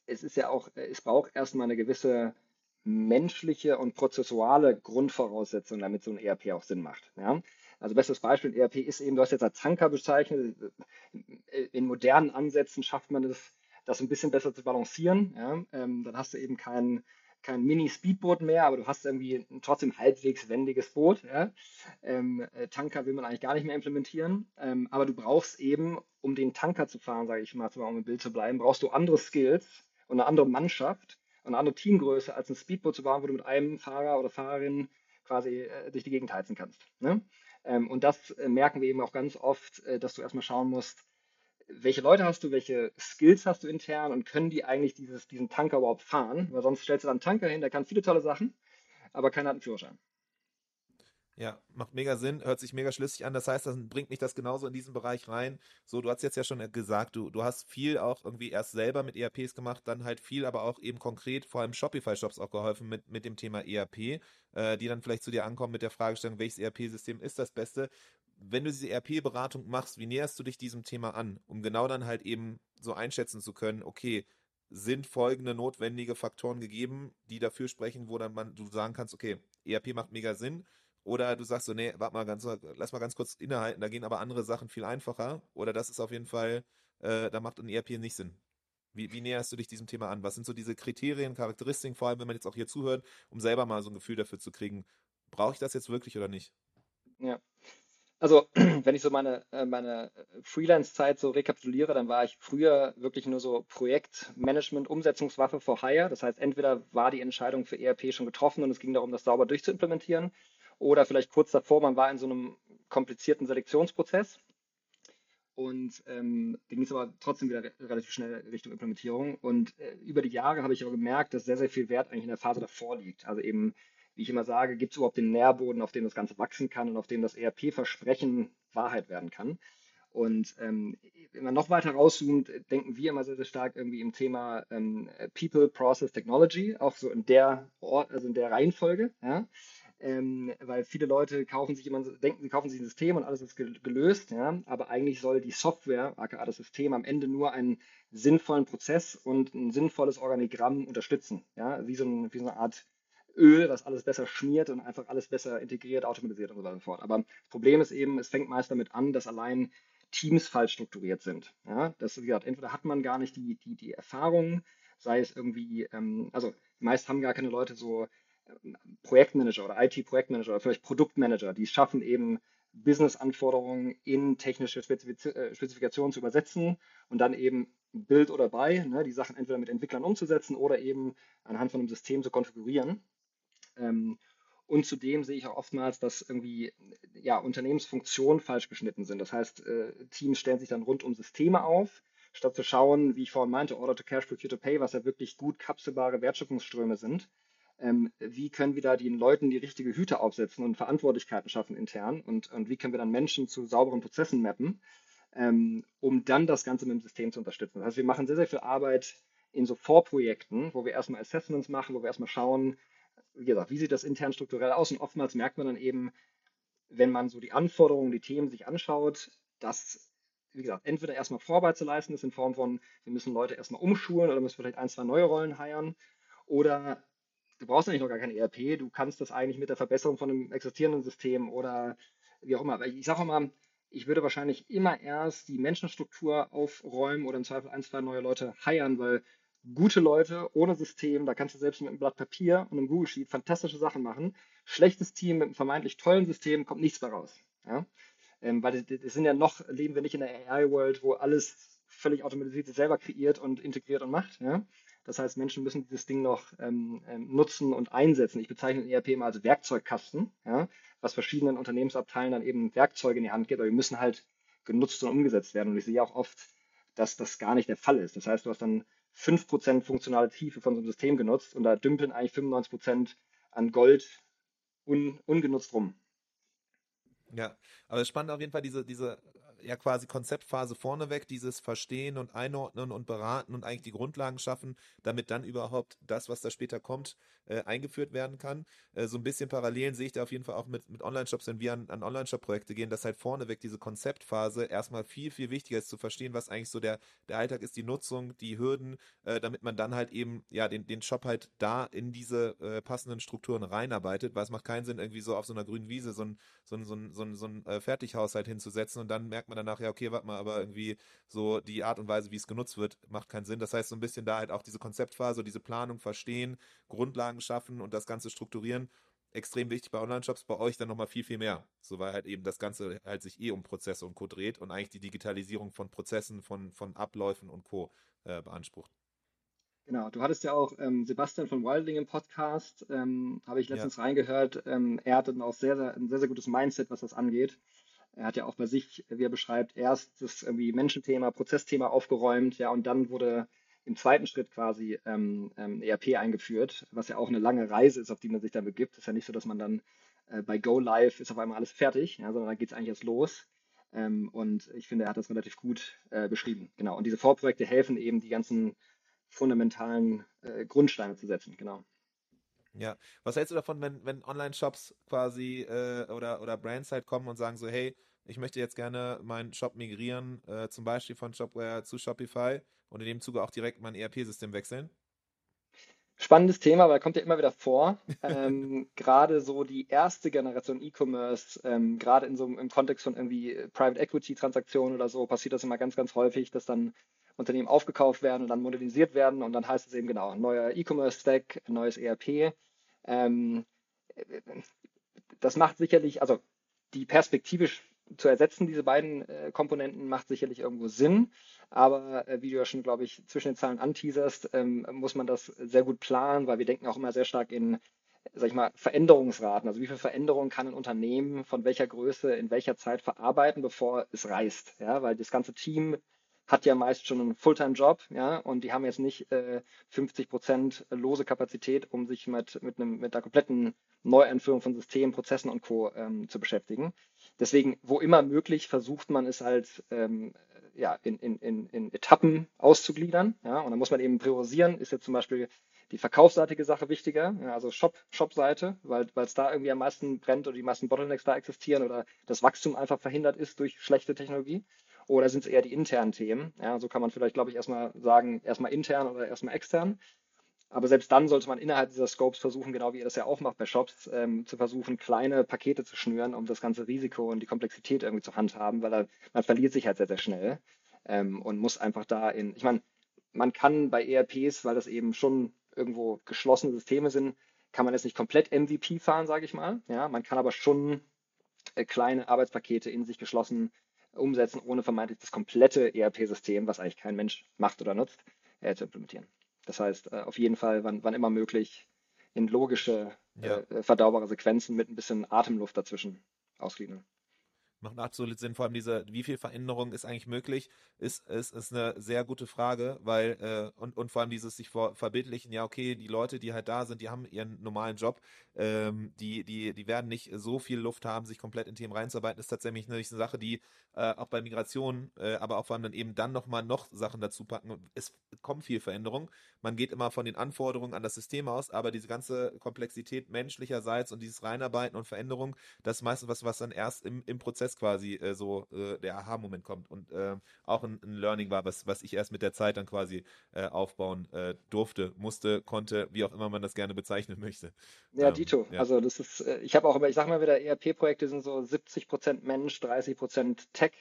es ist ja auch, es braucht erstmal eine gewisse menschliche und prozessuale Grundvoraussetzung, damit so ein ERP auch Sinn macht. Ja? Also bestes Beispiel ERP ist eben, du hast jetzt als Tanker bezeichnet, in modernen Ansätzen schafft man es, das ein bisschen besser zu balancieren. Ja? Ähm, dann hast du eben kein, kein Mini-Speedboot mehr, aber du hast irgendwie ein trotzdem halbwegs wendiges Boot. Ja? Ähm, äh, Tanker will man eigentlich gar nicht mehr implementieren, ähm, aber du brauchst eben, um den Tanker zu fahren, sage ich mal, um im Bild zu bleiben, brauchst du andere Skills und eine andere Mannschaft eine andere Teamgröße als ein Speedboot zu bauen, wo du mit einem Fahrer oder Fahrerin quasi äh, durch die Gegend heizen kannst. Ne? Ähm, und das äh, merken wir eben auch ganz oft, äh, dass du erstmal schauen musst, welche Leute hast du, welche Skills hast du intern und können die eigentlich dieses, diesen Tanker überhaupt fahren? Weil sonst stellst du dann einen Tanker hin, der kann viele tolle Sachen, aber keiner hat einen Führerschein. Ja, macht mega Sinn, hört sich mega schlüssig an. Das heißt, das bringt mich das genauso in diesen Bereich rein. So, du hast jetzt ja schon gesagt, du, du hast viel auch irgendwie erst selber mit ERPs gemacht, dann halt viel, aber auch eben konkret, vor allem Shopify-Shops auch geholfen mit, mit dem Thema ERP, äh, die dann vielleicht zu dir ankommen mit der Fragestellung, welches ERP-System ist das Beste? wenn du diese RP-Beratung machst, wie näherst du dich diesem Thema an, um genau dann halt eben so einschätzen zu können, okay, sind folgende notwendige Faktoren gegeben, die dafür sprechen, wo dann man, du sagen kannst, okay, ERP macht mega Sinn, oder du sagst so, nee, warte mal ganz, lass mal ganz kurz innehalten, da gehen aber andere Sachen viel einfacher, oder das ist auf jeden Fall, äh, da macht ein ERP nicht Sinn. Wie, wie näherst du dich diesem Thema an? Was sind so diese Kriterien, Charakteristiken, vor allem wenn man jetzt auch hier zuhört, um selber mal so ein Gefühl dafür zu kriegen, brauche ich das jetzt wirklich oder nicht? Ja, also, wenn ich so meine, äh, meine Freelance-Zeit so rekapituliere, dann war ich früher wirklich nur so Projektmanagement, Umsetzungswaffe for Hire. Das heißt, entweder war die Entscheidung für ERP schon getroffen und es ging darum, das sauber durchzuimplementieren, oder vielleicht kurz davor, man war in so einem komplizierten Selektionsprozess und ähm, ging es aber trotzdem wieder relativ schnell Richtung Implementierung. Und äh, über die Jahre habe ich aber gemerkt, dass sehr, sehr viel Wert eigentlich in der Phase davor liegt. Also eben wie ich immer sage, gibt es überhaupt den Nährboden, auf dem das Ganze wachsen kann und auf dem das ERP-Versprechen Wahrheit werden kann. Und ähm, wenn man noch weiter rauszoomt, denken wir immer sehr, sehr stark irgendwie im Thema ähm, People, Process, Technology, auch so in der Ort, also in der Reihenfolge, ja. Ähm, weil viele Leute kaufen sich immer, denken, sie kaufen sich ein System und alles ist gelöst, ja, aber eigentlich soll die Software, aka das System, am Ende nur einen sinnvollen Prozess und ein sinnvolles Organigramm unterstützen, ja, wie so, ein, wie so eine Art Öl, was alles besser schmiert und einfach alles besser integriert, automatisiert und so weiter und so fort. Aber das Problem ist eben, es fängt meist damit an, dass allein Teams falsch strukturiert sind. Ja, das, wie gesagt, entweder hat man gar nicht die, die, die Erfahrung, sei es irgendwie, ähm, also meist haben gar keine Leute so Projektmanager oder IT-Projektmanager oder vielleicht Produktmanager, die schaffen eben Business-Anforderungen in technische äh, Spezifikationen zu übersetzen und dann eben Bild oder bei, ne, die Sachen entweder mit Entwicklern umzusetzen oder eben anhand von einem System zu konfigurieren. Ähm, und zudem sehe ich auch oftmals, dass irgendwie ja, Unternehmensfunktionen falsch geschnitten sind. Das heißt, äh, Teams stellen sich dann rund um Systeme auf, statt zu schauen, wie ich vorhin meinte, Order to Cash, Procure to Pay, was ja wirklich gut kapselbare Wertschöpfungsströme sind. Ähm, wie können wir da den Leuten die richtige Hüte aufsetzen und Verantwortlichkeiten schaffen intern und, und wie können wir dann Menschen zu sauberen Prozessen mappen, ähm, um dann das Ganze mit dem System zu unterstützen. Das heißt, wir machen sehr, sehr viel Arbeit in so Vorprojekten, wo wir erstmal Assessments machen, wo wir erstmal schauen, wie gesagt, wie sieht das intern strukturell aus? Und oftmals merkt man dann eben, wenn man so die Anforderungen, die Themen sich anschaut, dass, wie gesagt, entweder erstmal Vorarbeit zu leisten ist in Form von, wir müssen Leute erstmal umschulen oder müssen vielleicht ein, zwei neue Rollen heiern. Oder du brauchst eigentlich noch gar kein ERP, du kannst das eigentlich mit der Verbesserung von einem existierenden System oder wie auch immer. Ich sage auch mal, ich würde wahrscheinlich immer erst die Menschenstruktur aufräumen oder im Zweifel ein, zwei neue Leute heiern, weil gute Leute ohne System, da kannst du selbst mit einem Blatt Papier und einem Google Sheet fantastische Sachen machen. Schlechtes Team mit einem vermeintlich tollen System kommt nichts mehr raus. Ja? Ähm, weil das sind ja noch, leben wir nicht in der AI-World, wo alles völlig automatisiert selber kreiert und integriert und macht. Ja? Das heißt, Menschen müssen dieses Ding noch ähm, ähm, nutzen und einsetzen. Ich bezeichne den ERP immer als Werkzeugkasten, ja? was verschiedenen Unternehmensabteilen dann eben Werkzeuge in die Hand gibt, aber die müssen halt genutzt und umgesetzt werden. Und ich sehe auch oft, dass das gar nicht der Fall ist. Das heißt, du hast dann 5% funktionale Tiefe von so einem System genutzt und da dümpeln eigentlich 95% an Gold un, ungenutzt rum. Ja, aber spannend auf jeden Fall diese, diese ja quasi Konzeptphase vorneweg, dieses Verstehen und Einordnen und Beraten und eigentlich die Grundlagen schaffen, damit dann überhaupt das, was da später kommt, äh, eingeführt werden kann. Äh, so ein bisschen Parallelen sehe ich da auf jeden Fall auch mit, mit Online-Shops, wenn wir an, an Online-Shop-Projekte gehen, dass halt vorneweg diese Konzeptphase erstmal viel, viel wichtiger ist zu verstehen, was eigentlich so der, der Alltag ist, die Nutzung, die Hürden, äh, damit man dann halt eben ja den, den Shop halt da in diese äh, passenden Strukturen reinarbeitet, weil es macht keinen Sinn, irgendwie so auf so einer grünen Wiese so ein, so ein, so ein, so ein, so ein äh, Fertighaushalt hinzusetzen und dann merkt man danach, ja, okay, warte mal, aber irgendwie so die Art und Weise, wie es genutzt wird, macht keinen Sinn. Das heißt, so ein bisschen da halt auch diese Konzeptphase, diese Planung verstehen, Grundlagen schaffen und das Ganze strukturieren. Extrem wichtig bei Online-Shops, bei euch dann nochmal viel, viel mehr. So weil halt eben das Ganze halt sich eh um Prozesse und Co. dreht und eigentlich die Digitalisierung von Prozessen, von, von Abläufen und Co. Äh, beansprucht. Genau, du hattest ja auch ähm, Sebastian von Wildling im Podcast, ähm, habe ich letztens ja. reingehört. Ähm, er hatte auch sehr, sehr, ein sehr, sehr gutes Mindset, was das angeht. Er hat ja auch bei sich, wie er beschreibt, erst das irgendwie Menschenthema, Prozessthema aufgeräumt, ja, und dann wurde im zweiten Schritt quasi ähm, ähm, ERP eingeführt, was ja auch eine lange Reise ist, auf die man sich dann begibt. Ist ja nicht so, dass man dann äh, bei Go Live ist auf einmal alles fertig, ja, sondern da geht es eigentlich erst los. Ähm, und ich finde, er hat das relativ gut äh, beschrieben. Genau. Und diese Vorprojekte helfen eben, die ganzen fundamentalen äh, Grundsteine zu setzen. Genau. Ja, was hältst du davon, wenn, wenn Online-Shops quasi äh, oder, oder Brands halt kommen und sagen so, hey, ich möchte jetzt gerne meinen Shop migrieren, äh, zum Beispiel von Shopware zu Shopify und in dem Zuge auch direkt mein ERP-System wechseln? Spannendes Thema, weil kommt ja immer wieder vor. ähm, gerade so die erste Generation E-Commerce, ähm, gerade in so im Kontext von irgendwie Private Equity Transaktionen oder so, passiert das immer ganz, ganz häufig, dass dann Unternehmen aufgekauft werden und dann modernisiert werden und dann heißt es eben genau, neuer E-Commerce Stack, neues ERP. Ähm, das macht sicherlich, also die perspektivisch zu ersetzen, diese beiden äh, Komponenten, macht sicherlich irgendwo Sinn. Aber äh, wie du ja schon, glaube ich, zwischen den Zahlen anteaserst, ähm, muss man das sehr gut planen, weil wir denken auch immer sehr stark in, sag ich mal, Veränderungsraten. Also wie viel Veränderung kann ein Unternehmen von welcher Größe in welcher Zeit verarbeiten, bevor es reißt. Ja, weil das ganze Team hat ja meist schon einen Fulltime-Job, ja, und die haben jetzt nicht äh, 50 Prozent lose Kapazität, um sich mit, mit, einem, mit einer kompletten Neueinführung von Systemen, Prozessen und Co. Ähm, zu beschäftigen. Deswegen, wo immer möglich, versucht man es halt ähm, ja, in, in, in, in Etappen auszugliedern. Ja, und dann muss man eben priorisieren, ist jetzt zum Beispiel die verkaufsseitige Sache wichtiger, ja, also Shop, Shop-Seite, weil es da irgendwie am meisten brennt oder die meisten Bottlenecks da existieren oder das Wachstum einfach verhindert ist durch schlechte Technologie. Oder sind es eher die internen Themen? Ja, so kann man vielleicht, glaube ich, erstmal sagen, erstmal intern oder erstmal extern. Aber selbst dann sollte man innerhalb dieser Scopes versuchen, genau wie ihr das ja auch macht bei Shops, ähm, zu versuchen, kleine Pakete zu schnüren, um das ganze Risiko und die Komplexität irgendwie zu handhaben, weil er, man verliert sich halt sehr, sehr schnell ähm, und muss einfach da in, ich meine, man kann bei ERPs, weil das eben schon irgendwo geschlossene Systeme sind, kann man jetzt nicht komplett MVP fahren, sage ich mal. Ja, man kann aber schon äh, kleine Arbeitspakete in sich geschlossen umsetzen, ohne vermeintlich das komplette ERP-System, was eigentlich kein Mensch macht oder nutzt, äh, zu implementieren. Das heißt, äh, auf jeden Fall, wann, wann immer möglich, in logische, ja. äh, verdaubare Sequenzen mit ein bisschen Atemluft dazwischen ausgliedern absolut Sinn. Vor allem diese, wie viel Veränderung ist eigentlich möglich, ist, ist, ist eine sehr gute Frage, weil, äh, und, und vor allem dieses sich vor, verbildlichen, ja, okay, die Leute, die halt da sind, die haben ihren normalen Job, ähm, die, die, die werden nicht so viel Luft haben, sich komplett in Themen reinzuarbeiten, ist tatsächlich eine, Sache, die äh, auch bei Migration, äh, aber auch vor allem dann eben dann nochmal noch Sachen dazu packen. Es kommt viel Veränderung. Man geht immer von den Anforderungen an das System aus, aber diese ganze Komplexität menschlicherseits und dieses Reinarbeiten und Veränderung, das ist meistens was, was dann erst im, im Prozess quasi äh, so äh, der Aha-Moment kommt und äh, auch ein, ein, Learning war, was, was ich erst mit der Zeit dann quasi äh, aufbauen äh, durfte, musste, konnte, wie auch immer man das gerne bezeichnen möchte. Ja, ähm, Dito. Ja. Also das ist, äh, ich habe auch immer, ich sage mal wieder, ERP-Projekte sind so 70 Prozent Mensch, 30 Prozent Tech.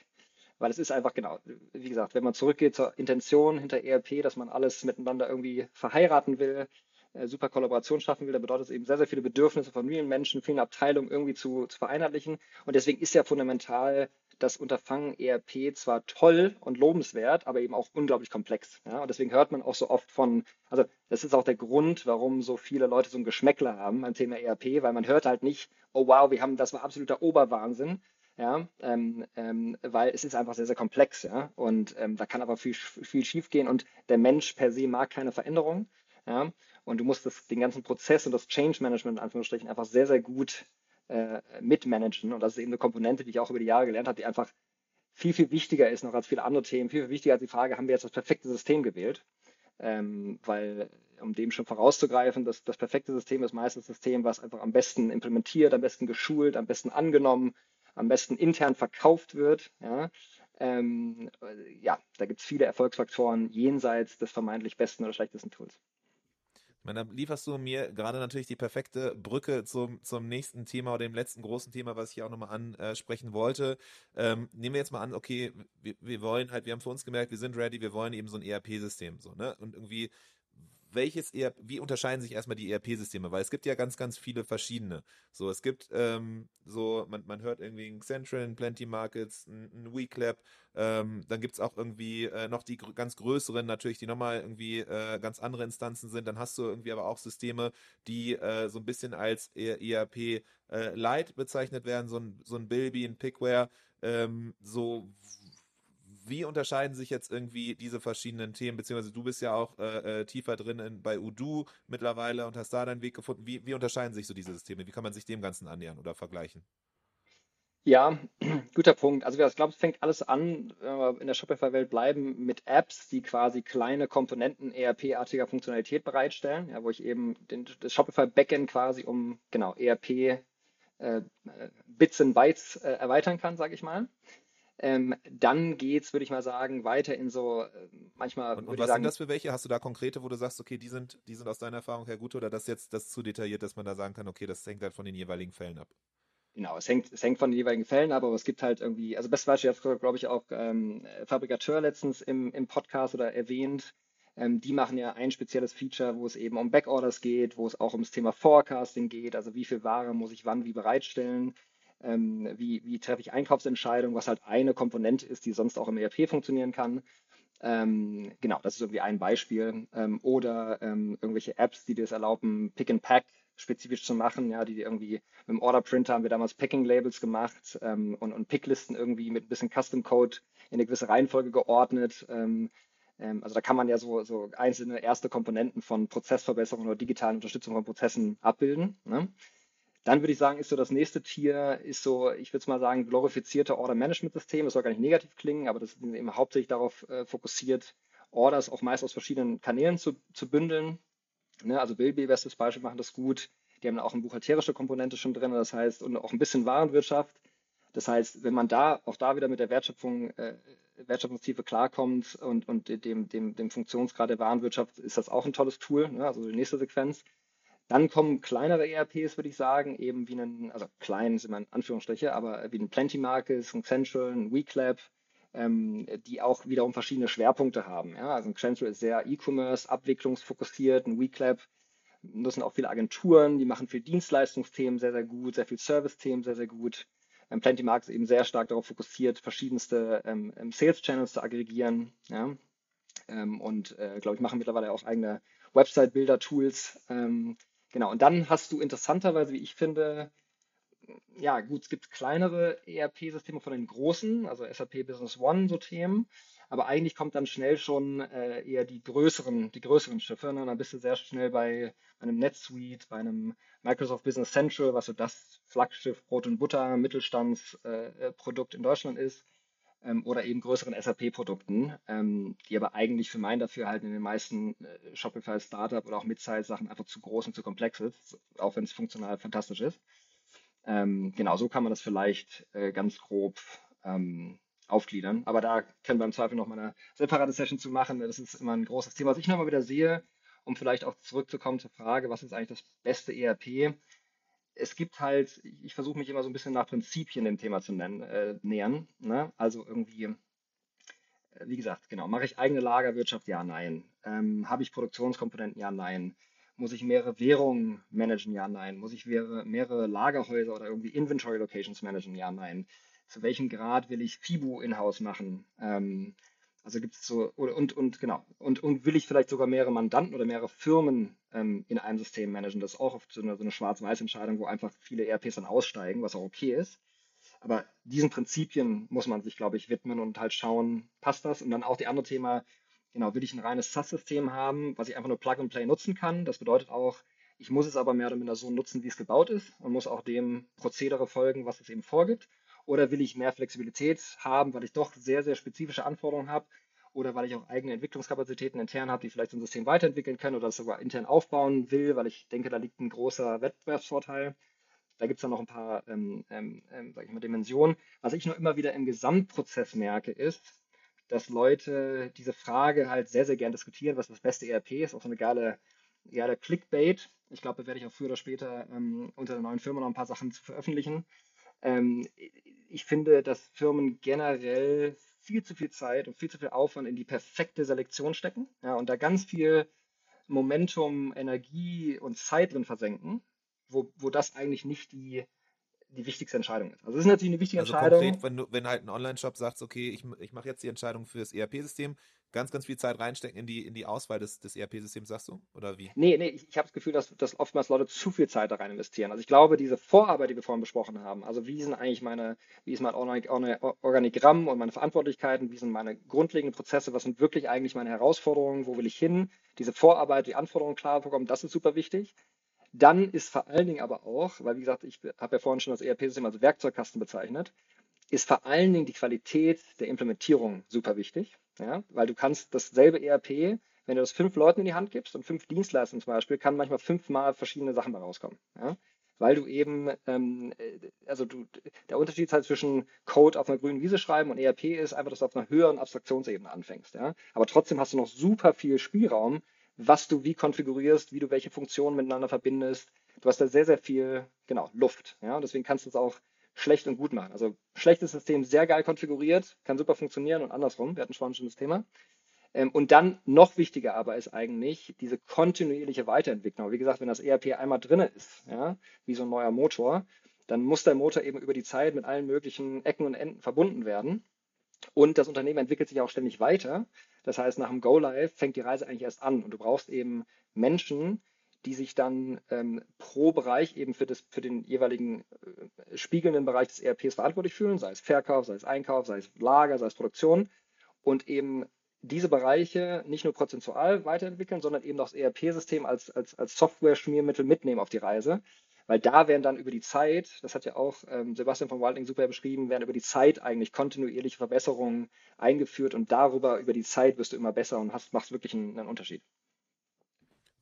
Weil es ist einfach genau, wie gesagt, wenn man zurückgeht zur Intention hinter ERP, dass man alles miteinander irgendwie verheiraten will, super Kollaboration schaffen will, dann bedeutet es eben sehr, sehr viele Bedürfnisse von vielen Menschen, vielen Abteilungen irgendwie zu, zu vereinheitlichen. Und deswegen ist ja fundamental das Unterfangen ERP zwar toll und lobenswert, aber eben auch unglaublich komplex. Ja? Und deswegen hört man auch so oft von, also das ist auch der Grund, warum so viele Leute so ein Geschmäckler haben beim Thema ERP, weil man hört halt nicht, oh wow, wir haben, das war absoluter Oberwahnsinn, ja, ähm, ähm, weil es ist einfach sehr, sehr komplex, ja, und ähm, da kann aber viel, viel schief gehen und der Mensch per se mag keine Veränderung, ja, und du musst das, den ganzen Prozess und das Change Management in Anführungsstrichen einfach sehr, sehr gut äh, mitmanagen. Und das ist eben eine Komponente, die ich auch über die Jahre gelernt habe, die einfach viel, viel wichtiger ist noch als viele andere Themen, viel, viel wichtiger als die Frage, haben wir jetzt das perfekte System gewählt? Ähm, weil, um dem schon vorauszugreifen, das, das perfekte System ist meistens das System, was einfach am besten implementiert, am besten geschult, am besten angenommen, am besten intern verkauft wird. Ja, ähm, ja da gibt es viele Erfolgsfaktoren jenseits des vermeintlich besten oder schlechtesten Tools meine, da lieferst du mir gerade natürlich die perfekte Brücke zum, zum nächsten Thema oder dem letzten großen Thema, was ich hier auch nochmal ansprechen wollte. Ähm, nehmen wir jetzt mal an, okay, wir, wir wollen halt, wir haben für uns gemerkt, wir sind ready, wir wollen eben so ein ERP-System, so, ne? Und irgendwie welches ERP, wie unterscheiden sich erstmal die ERP-Systeme? Weil es gibt ja ganz, ganz viele verschiedene. So, es gibt ähm, so, man, man hört irgendwie ein Central, ein Plenty Markets, ein, ein WeClap, ähm, dann gibt es auch irgendwie äh, noch die gr ganz größeren, natürlich, die nochmal irgendwie äh, ganz andere Instanzen sind. Dann hast du irgendwie aber auch Systeme, die äh, so ein bisschen als ERP e äh, Light bezeichnet werden, so ein, so ein Bilby, ein Pickware, ähm, so wie unterscheiden sich jetzt irgendwie diese verschiedenen Themen, beziehungsweise du bist ja auch äh, äh, tiefer drin in, bei Udo mittlerweile und hast da deinen Weg gefunden. Wie, wie unterscheiden sich so diese Systeme? Wie kann man sich dem Ganzen annähern oder vergleichen? Ja, guter Punkt. Also ich glaube, es fängt alles an, wenn wir in der Shopify-Welt bleiben, mit Apps, die quasi kleine Komponenten ERP-artiger Funktionalität bereitstellen, ja, wo ich eben den, das Shopify-Backend quasi um genau ERP äh, äh, Bits and Bytes äh, erweitern kann, sage ich mal. Ähm, dann geht es, würde ich mal sagen, weiter in so äh, manchmal. Und, und was sagen, sind das für welche? Hast du da konkrete, wo du sagst, okay, die sind, die sind aus deiner Erfahrung her gut oder das jetzt das zu detailliert, dass man da sagen kann, okay, das hängt halt von den jeweiligen Fällen ab? Genau, es hängt, es hängt von den jeweiligen Fällen ab, aber es gibt halt irgendwie, also best Beispiel hat, glaube ich, auch ähm, Fabrikateur letztens im, im Podcast oder erwähnt. Ähm, die machen ja ein spezielles Feature, wo es eben um Backorders geht, wo es auch ums Thema Forecasting geht, also wie viel Ware muss ich wann wie bereitstellen ähm, wie, wie treffe ich Einkaufsentscheidungen, was halt eine Komponente ist, die sonst auch im ERP funktionieren kann. Ähm, genau, das ist irgendwie ein Beispiel. Ähm, oder ähm, irgendwelche Apps, die dir es erlauben, Pick and Pack spezifisch zu machen, ja, die irgendwie mit dem Order Printer haben wir damals Packing Labels gemacht ähm, und, und Picklisten irgendwie mit ein bisschen Custom Code in eine gewisse Reihenfolge geordnet. Ähm, also da kann man ja so, so einzelne erste Komponenten von Prozessverbesserung oder digitalen Unterstützung von Prozessen abbilden. Ne? Dann würde ich sagen, ist so das nächste Tier, ist so, ich würde es mal sagen, glorifizierte Order-Management-System. Das soll gar nicht negativ klingen, aber das ist eben hauptsächlich darauf äh, fokussiert, Orders auch meist aus verschiedenen Kanälen zu, zu bündeln. Ne, also Bilby, bestes Beispiel, machen das gut. Die haben auch eine buchhalterische Komponente schon drin, das heißt, und auch ein bisschen Warenwirtschaft. Das heißt, wenn man da auch da wieder mit der Wertschöpfung, äh, Wertschöpfungstiefe klarkommt und, und dem, dem, dem Funktionsgrad der Warenwirtschaft, ist das auch ein tolles Tool. Ne? Also die nächste Sequenz. Dann kommen kleinere ERPs, würde ich sagen, eben wie ein, also klein sind immer in Anführungsstriche, aber wie ein Plenty Markets, ein Central, ein WeClap, ähm, die auch wiederum verschiedene Schwerpunkte haben. Ja? Also ein Central ist sehr E-Commerce, abwicklungsfokussiert, ein WeClap nutzen auch viele Agenturen, die machen viel Dienstleistungsthemen sehr, sehr gut, sehr viel Service-Themen sehr, sehr gut. Ähm, Plenty Markets eben sehr stark darauf fokussiert, verschiedenste ähm, ähm Sales-Channels zu aggregieren. Ja? Ähm, und äh, glaube ich, machen mittlerweile auch eigene Website-Builder-Tools, ähm, Genau, und dann hast du interessanterweise, wie ich finde, ja, gut, es gibt kleinere ERP-Systeme von den großen, also SAP Business One, so Themen, aber eigentlich kommt dann schnell schon äh, eher die größeren, die größeren Schiffe. Ne? Dann bist du sehr schnell bei einem NetSuite, bei einem Microsoft Business Central, was so das Flaggschiff Brot und Butter Mittelstandsprodukt äh, in Deutschland ist ähm, oder eben größeren SAP-Produkten, ähm, die aber eigentlich für mein Dafürhalten in den meisten äh, Shopify Startup oder auch Mid-Size-Sachen einfach zu groß und zu komplex ist, auch wenn es funktional fantastisch ist. Ähm, genau, so kann man das vielleicht äh, ganz grob ähm, aufgliedern. Aber da können wir im Zweifel noch mal eine separate Session zu machen. Das ist immer ein großes Thema, was ich nochmal wieder sehe, um vielleicht auch zurückzukommen zur Frage, was ist eigentlich das beste ERP? Es gibt halt, ich versuche mich immer so ein bisschen nach Prinzipien dem Thema zu nennen, äh, nähern. Ne? Also irgendwie, äh, wie gesagt, genau, mache ich eigene Lagerwirtschaft? Ja, nein. Ähm, Habe ich Produktionskomponenten? Ja, nein. Muss ich mehrere Währungen managen? Ja, nein. Muss ich mehrere, mehrere Lagerhäuser oder irgendwie Inventory Locations managen? Ja, nein. Zu welchem Grad will ich FIBU in-house machen? Ähm, also gibt es so, und, und genau, und, und will ich vielleicht sogar mehrere Mandanten oder mehrere Firmen ähm, in einem System managen? Das ist auch oft so eine, so eine Schwarz-Weiß-Entscheidung, wo einfach viele ERPs dann aussteigen, was auch okay ist. Aber diesen Prinzipien muss man sich, glaube ich, widmen und halt schauen, passt das? Und dann auch die andere Thema, genau, will ich ein reines SaaS-System haben, was ich einfach nur Plug and Play nutzen kann? Das bedeutet auch, Ich muss es aber mehr oder minder so nutzen, wie es gebaut ist und muss auch dem Prozedere folgen, was es eben vorgibt. Oder will ich mehr Flexibilität haben, weil ich doch sehr, sehr spezifische Anforderungen habe oder weil ich auch eigene Entwicklungskapazitäten intern habe, die vielleicht ein System weiterentwickeln können oder sogar intern aufbauen will, weil ich denke, da liegt ein großer Wettbewerbsvorteil. Da gibt es dann noch ein paar ähm, ähm, ähm, sag ich mal, Dimensionen. Was ich nur immer wieder im Gesamtprozess merke, ist, dass Leute diese Frage halt sehr, sehr gern diskutieren, was das beste ERP ist, auch so eine geile, geile Clickbait. Ich glaube, da werde ich auch früher oder später ähm, unter der neuen Firma noch ein paar Sachen zu veröffentlichen. Ähm, ich finde, dass Firmen generell viel zu viel Zeit und viel zu viel Aufwand in die perfekte Selektion stecken ja, und da ganz viel Momentum, Energie und Zeit drin versenken, wo, wo das eigentlich nicht die, die wichtigste Entscheidung ist. Also es ist natürlich eine wichtige also Entscheidung. Konkret, wenn du, wenn halt ein Online-Shop sagt, okay, ich, ich mache jetzt die Entscheidung für das ERP-System, ganz, ganz viel Zeit reinstecken in die, in die Auswahl des, des ERP-Systems, sagst du? Oder wie? Nee, nee, ich, ich habe das Gefühl, dass, dass oftmals Leute zu viel Zeit da rein investieren. Also ich glaube, diese Vorarbeit, die wir vorhin besprochen haben, also wie sind eigentlich meine, wie ist mein Organigramm und meine Verantwortlichkeiten, wie sind meine grundlegenden Prozesse, was sind wirklich eigentlich meine Herausforderungen, wo will ich hin, diese Vorarbeit, die Anforderungen klar bekommen, das ist super wichtig. Dann ist vor allen Dingen aber auch, weil wie gesagt, ich habe ja vorhin schon das ERP-System als Werkzeugkasten bezeichnet, ist vor allen Dingen die Qualität der Implementierung super wichtig. Ja? Weil du kannst dasselbe ERP, wenn du das fünf Leuten in die Hand gibst und fünf Dienstleistern zum Beispiel, kann manchmal fünfmal verschiedene Sachen da rauskommen. Ja? Weil du eben, ähm, also du, der Unterschied halt zwischen Code auf einer grünen Wiese schreiben und ERP ist einfach, dass du auf einer höheren Abstraktionsebene anfängst. Ja? Aber trotzdem hast du noch super viel Spielraum, was du wie konfigurierst, wie du welche Funktionen miteinander verbindest. Du hast da sehr, sehr viel, genau, Luft. Ja? Deswegen kannst du es auch schlecht und gut machen. Also schlechtes System sehr geil konfiguriert, kann super funktionieren und andersrum. Wir hatten schon ein das Thema. Ähm, und dann noch wichtiger aber ist eigentlich diese kontinuierliche Weiterentwicklung. Wie gesagt, wenn das ERP einmal drin ist, ja, wie so ein neuer Motor, dann muss der Motor eben über die Zeit mit allen möglichen Ecken und Enden verbunden werden. Und das Unternehmen entwickelt sich auch ständig weiter. Das heißt, nach dem Go Live fängt die Reise eigentlich erst an. Und du brauchst eben Menschen, die sich dann ähm, pro Bereich eben für, das, für den jeweiligen äh, spiegelnden Bereich des ERPs verantwortlich fühlen, sei es Verkauf, sei es Einkauf, sei es Lager, sei es Produktion und eben diese Bereiche nicht nur prozentual weiterentwickeln, sondern eben auch das ERP-System als, als, als Software-Schmiermittel mitnehmen auf die Reise. Weil da werden dann über die Zeit, das hat ja auch ähm, Sebastian von Walding super beschrieben, werden über die Zeit eigentlich kontinuierliche Verbesserungen eingeführt und darüber, über die Zeit wirst du immer besser und hast, machst wirklich einen, einen Unterschied.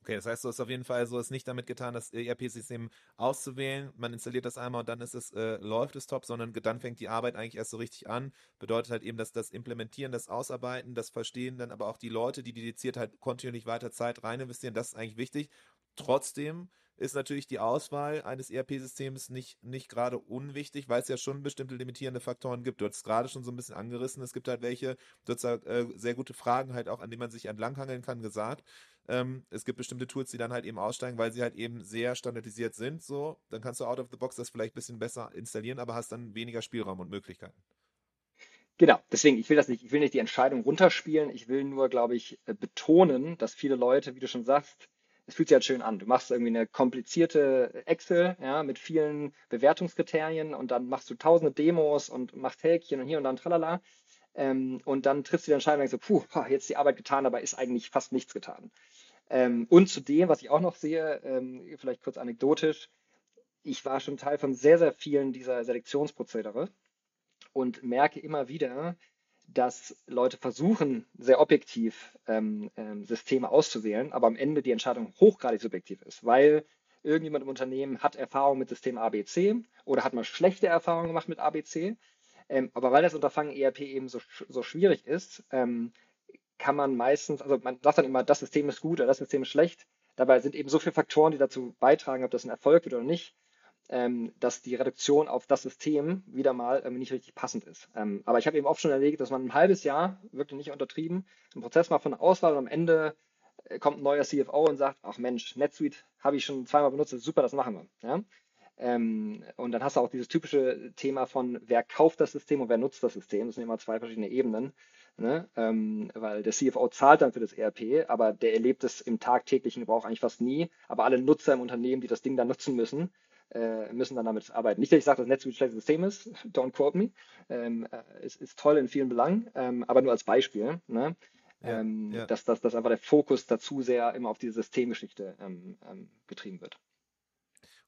Okay, das heißt, so ist auf jeden Fall so, ist nicht damit getan, das ERP-System auszuwählen. Man installiert das einmal und dann ist es, äh, läuft es top, sondern dann fängt die Arbeit eigentlich erst so richtig an. Bedeutet halt eben, dass das Implementieren, das Ausarbeiten, das Verstehen, dann aber auch die Leute, die dediziert halt kontinuierlich weiter Zeit rein investieren, das ist eigentlich wichtig. Trotzdem ist natürlich die Auswahl eines ERP-Systems nicht, nicht gerade unwichtig, weil es ja schon bestimmte limitierende Faktoren gibt. Du hast es gerade schon so ein bisschen angerissen. Es gibt halt welche, du hast halt, äh, sehr gute Fragen halt auch, an denen man sich entlanghangeln kann, gesagt. Ähm, es gibt bestimmte Tools, die dann halt eben aussteigen, weil sie halt eben sehr standardisiert sind. So, dann kannst du out of the box das vielleicht ein bisschen besser installieren, aber hast dann weniger Spielraum und Möglichkeiten. Genau, deswegen, ich will das nicht, ich will nicht die Entscheidung runterspielen, ich will nur, glaube ich, äh, betonen, dass viele Leute, wie du schon sagst, es fühlt sich halt schön an. Du machst irgendwie eine komplizierte Excel, ja, mit vielen Bewertungskriterien und dann machst du tausende Demos und machst Häkchen und hier und dann tralala. Ähm, und dann triffst du die Entscheidung und denkst so, puh, jetzt die Arbeit getan, aber ist eigentlich fast nichts getan. Ähm, und zudem, was ich auch noch sehe, ähm, vielleicht kurz anekdotisch, ich war schon Teil von sehr, sehr vielen dieser Selektionsprozedere und merke immer wieder, dass Leute versuchen, sehr objektiv ähm, ähm, Systeme auszuwählen, aber am Ende die Entscheidung hochgradig subjektiv ist, weil irgendjemand im Unternehmen hat Erfahrung mit System ABC oder hat mal schlechte Erfahrungen gemacht mit ABC. Ähm, aber weil das Unterfangen ERP eben so, so schwierig ist, ähm, kann man meistens, also man sagt dann immer, das System ist gut oder das System ist schlecht. Dabei sind eben so viele Faktoren, die dazu beitragen, ob das ein Erfolg wird oder nicht, ähm, dass die Reduktion auf das System wieder mal ähm, nicht richtig passend ist. Ähm, aber ich habe eben oft schon erlebt, dass man ein halbes Jahr, wirklich nicht untertrieben, einen Prozess macht von der Auswahl und am Ende äh, kommt ein neuer CFO und sagt, ach Mensch, NetSuite habe ich schon zweimal benutzt, super, das machen wir. Ja? Ähm, und dann hast du auch dieses typische Thema von, wer kauft das System und wer nutzt das System. Das sind immer zwei verschiedene Ebenen. Ne? Ähm, weil der CFO zahlt dann für das ERP, aber der erlebt es im tagtäglichen Gebrauch eigentlich fast nie. Aber alle Nutzer im Unternehmen, die das Ding dann nutzen müssen, äh, müssen dann damit arbeiten. Nicht, dass ich sage, dass NetSuite ein schlechtes System ist, don't quote me. Ähm, äh, es ist toll in vielen Belangen, ähm, aber nur als Beispiel. Ne? ja, ähm, ja. Dass, dass, dass einfach der Fokus dazu sehr immer auf diese Systemgeschichte ähm, ähm, getrieben wird.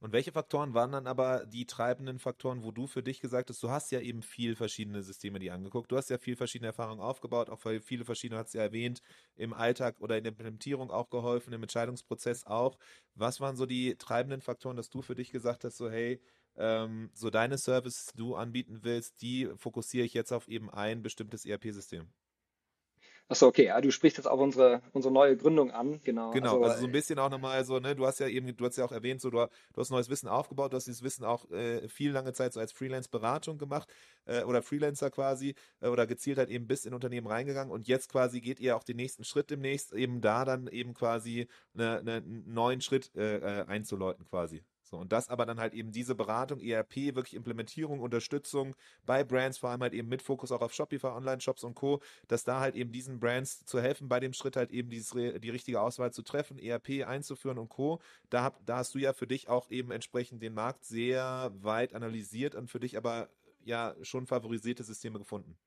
Und welche Faktoren waren dann aber die treibenden Faktoren, wo du für dich gesagt hast, du hast ja eben viel verschiedene Systeme die angeguckt, du hast ja viel verschiedene Erfahrungen aufgebaut, auch viele verschiedene, hast du ja erwähnt, im Alltag oder in der Implementierung auch geholfen, im Entscheidungsprozess auch. Was waren so die treibenden Faktoren, dass du für dich gesagt hast, so hey, ähm, so deine Services, die du anbieten willst, die fokussiere ich jetzt auf eben ein bestimmtes ERP-System? Achso, okay, ja, du sprichst jetzt auch unsere, unsere neue Gründung an, genau. Genau, also, also so ein bisschen auch nochmal so, ne, du hast ja eben, du hast ja auch erwähnt, so du, du hast neues Wissen aufgebaut, du hast dieses Wissen auch äh, viel lange Zeit so als Freelance-Beratung gemacht äh, oder Freelancer quasi äh, oder gezielt halt eben bis in Unternehmen reingegangen und jetzt quasi geht ihr auch den nächsten Schritt demnächst, eben da dann eben quasi eine, eine, einen neuen Schritt äh, äh einzuläuten quasi. So, und das aber dann halt eben diese Beratung, ERP, wirklich Implementierung, Unterstützung bei Brands, vor allem halt eben mit Fokus auch auf Shopify, Online-Shops und Co., dass da halt eben diesen Brands zu helfen, bei dem Schritt halt eben dieses, die richtige Auswahl zu treffen, ERP einzuführen und Co. Da, hab, da hast du ja für dich auch eben entsprechend den Markt sehr weit analysiert und für dich aber ja schon favorisierte Systeme gefunden.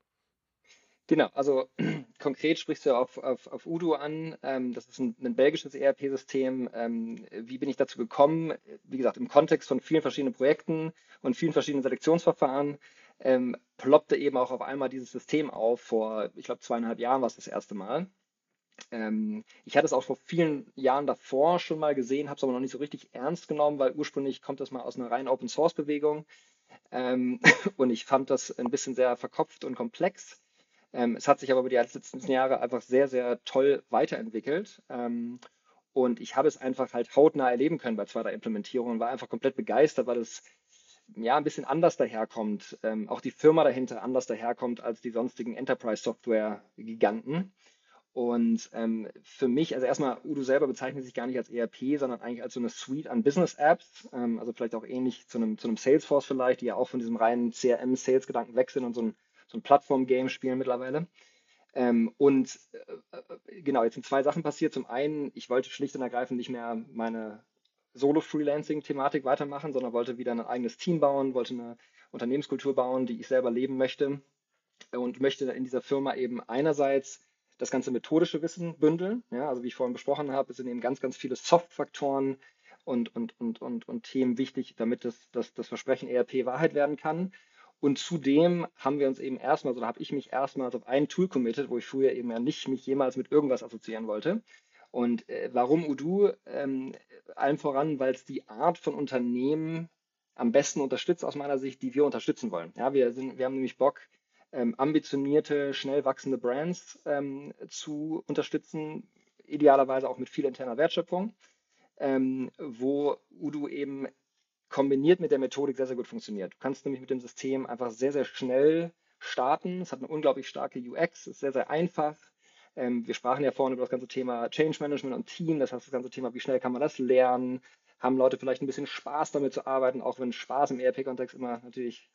Genau, also konkret sprichst du auf, auf, auf Udo an. Ähm, das ist ein, ein belgisches ERP-System. Ähm, wie bin ich dazu gekommen? Wie gesagt, im Kontext von vielen verschiedenen Projekten und vielen verschiedenen Selektionsverfahren ähm, ploppte eben auch auf einmal dieses System auf. Vor, ich glaube, zweieinhalb Jahren war es das erste Mal. Ähm, ich hatte es auch vor vielen Jahren davor schon mal gesehen, habe es aber noch nicht so richtig ernst genommen, weil ursprünglich kommt das mal aus einer reinen Open-Source-Bewegung. Ähm, und ich fand das ein bisschen sehr verkopft und komplex. Ähm, es hat sich aber über die letzten Jahre einfach sehr, sehr toll weiterentwickelt. Ähm, und ich habe es einfach halt hautnah erleben können bei zweiter Implementierung und war einfach komplett begeistert, weil es ja ein bisschen anders daherkommt. Ähm, auch die Firma dahinter anders daherkommt als die sonstigen Enterprise-Software-Giganten. Und ähm, für mich, also erstmal, Udo selber bezeichnet sich gar nicht als ERP, sondern eigentlich als so eine Suite an Business-Apps, ähm, also vielleicht auch ähnlich zu einem, zu einem Salesforce vielleicht, die ja auch von diesem reinen CRM-Sales-Gedanken weg sind und so ein so ein Plattform-Game spielen mittlerweile. Ähm, und äh, äh, genau, jetzt sind zwei Sachen passiert. Zum einen, ich wollte schlicht und ergreifend nicht mehr meine Solo-Freelancing-Thematik weitermachen, sondern wollte wieder ein eigenes Team bauen, wollte eine Unternehmenskultur bauen, die ich selber leben möchte und möchte in dieser Firma eben einerseits das ganze methodische Wissen bündeln. Ja, also wie ich vorhin besprochen habe, sind eben ganz, ganz viele Soft-Faktoren und, und, und, und, und Themen wichtig, damit das, das, das Versprechen ERP Wahrheit werden kann. Und zudem haben wir uns eben erstmal, oder habe ich mich erstmals auf ein Tool committed, wo ich früher eben ja nicht mich jemals mit irgendwas assoziieren wollte. Und äh, warum Udo? Ähm, allen voran, weil es die Art von Unternehmen am besten unterstützt aus meiner Sicht, die wir unterstützen wollen. Ja, wir, sind, wir haben nämlich Bock, ähm, ambitionierte, schnell wachsende Brands ähm, zu unterstützen, idealerweise auch mit viel interner Wertschöpfung, ähm, wo Udo eben kombiniert mit der Methodik sehr, sehr gut funktioniert. Du kannst nämlich mit dem System einfach sehr, sehr schnell starten. Es hat eine unglaublich starke UX, ist sehr, sehr einfach. Ähm, wir sprachen ja vorhin über das ganze Thema Change Management und Team, das heißt das ganze Thema, wie schnell kann man das lernen? Haben Leute vielleicht ein bisschen Spaß damit zu arbeiten, auch wenn Spaß im ERP-Kontext immer natürlich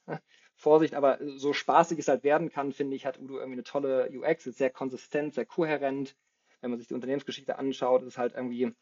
Vorsicht, aber so spaßig es halt werden kann, finde ich, hat Udo irgendwie eine tolle UX, ist sehr konsistent, sehr kohärent. Wenn man sich die Unternehmensgeschichte anschaut, ist es halt irgendwie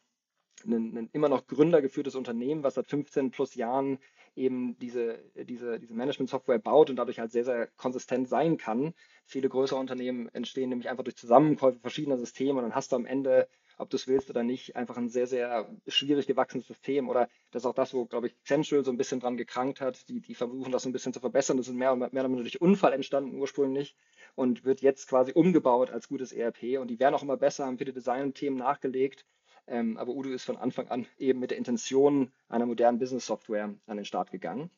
ein, ein immer noch gründergeführtes Unternehmen, was seit 15 plus Jahren eben diese, diese, diese Management-Software baut und dadurch halt sehr, sehr konsistent sein kann. Viele größere Unternehmen entstehen nämlich einfach durch Zusammenkäufe verschiedener Systeme und dann hast du am Ende, ob du es willst oder nicht, einfach ein sehr, sehr schwierig gewachsenes System. Oder das ist auch das, wo, glaube ich, Central so ein bisschen dran gekrankt hat. Die, die versuchen das so ein bisschen zu verbessern. Das ist mehr, mehr oder weniger durch Unfall entstanden ursprünglich und wird jetzt quasi umgebaut als gutes ERP. Und die werden auch immer besser, haben viele Design-Themen nachgelegt. Ähm, aber Udo ist von Anfang an eben mit der Intention einer modernen Business-Software an den Start gegangen.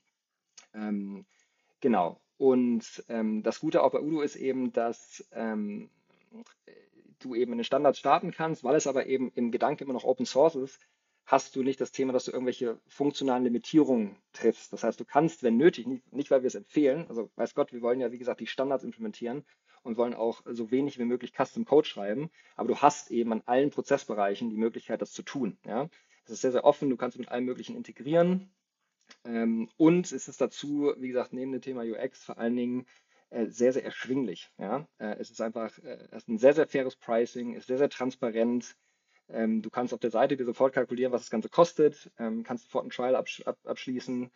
Ähm, genau. Und ähm, das Gute auch bei Udo ist eben, dass ähm, du eben in den Standards starten kannst, weil es aber eben im Gedanke immer noch Open Source ist, hast du nicht das Thema, dass du irgendwelche funktionalen Limitierungen triffst. Das heißt, du kannst, wenn nötig, nicht, nicht weil wir es empfehlen, also weiß Gott, wir wollen ja, wie gesagt, die Standards implementieren und wollen auch so wenig wie möglich Custom Code schreiben, aber du hast eben an allen Prozessbereichen die Möglichkeit, das zu tun. Ja? Das ist sehr, sehr offen, du kannst mit allem Möglichen integrieren. Ähm, und es ist dazu, wie gesagt, neben dem Thema UX vor allen Dingen äh, sehr, sehr erschwinglich. Ja? Äh, es ist einfach, äh, es ist ein sehr, sehr faires Pricing, ist sehr, sehr transparent, ähm, du kannst auf der Seite dir sofort kalkulieren, was das Ganze kostet, ähm, kannst sofort ein Trial absch ab abschließen.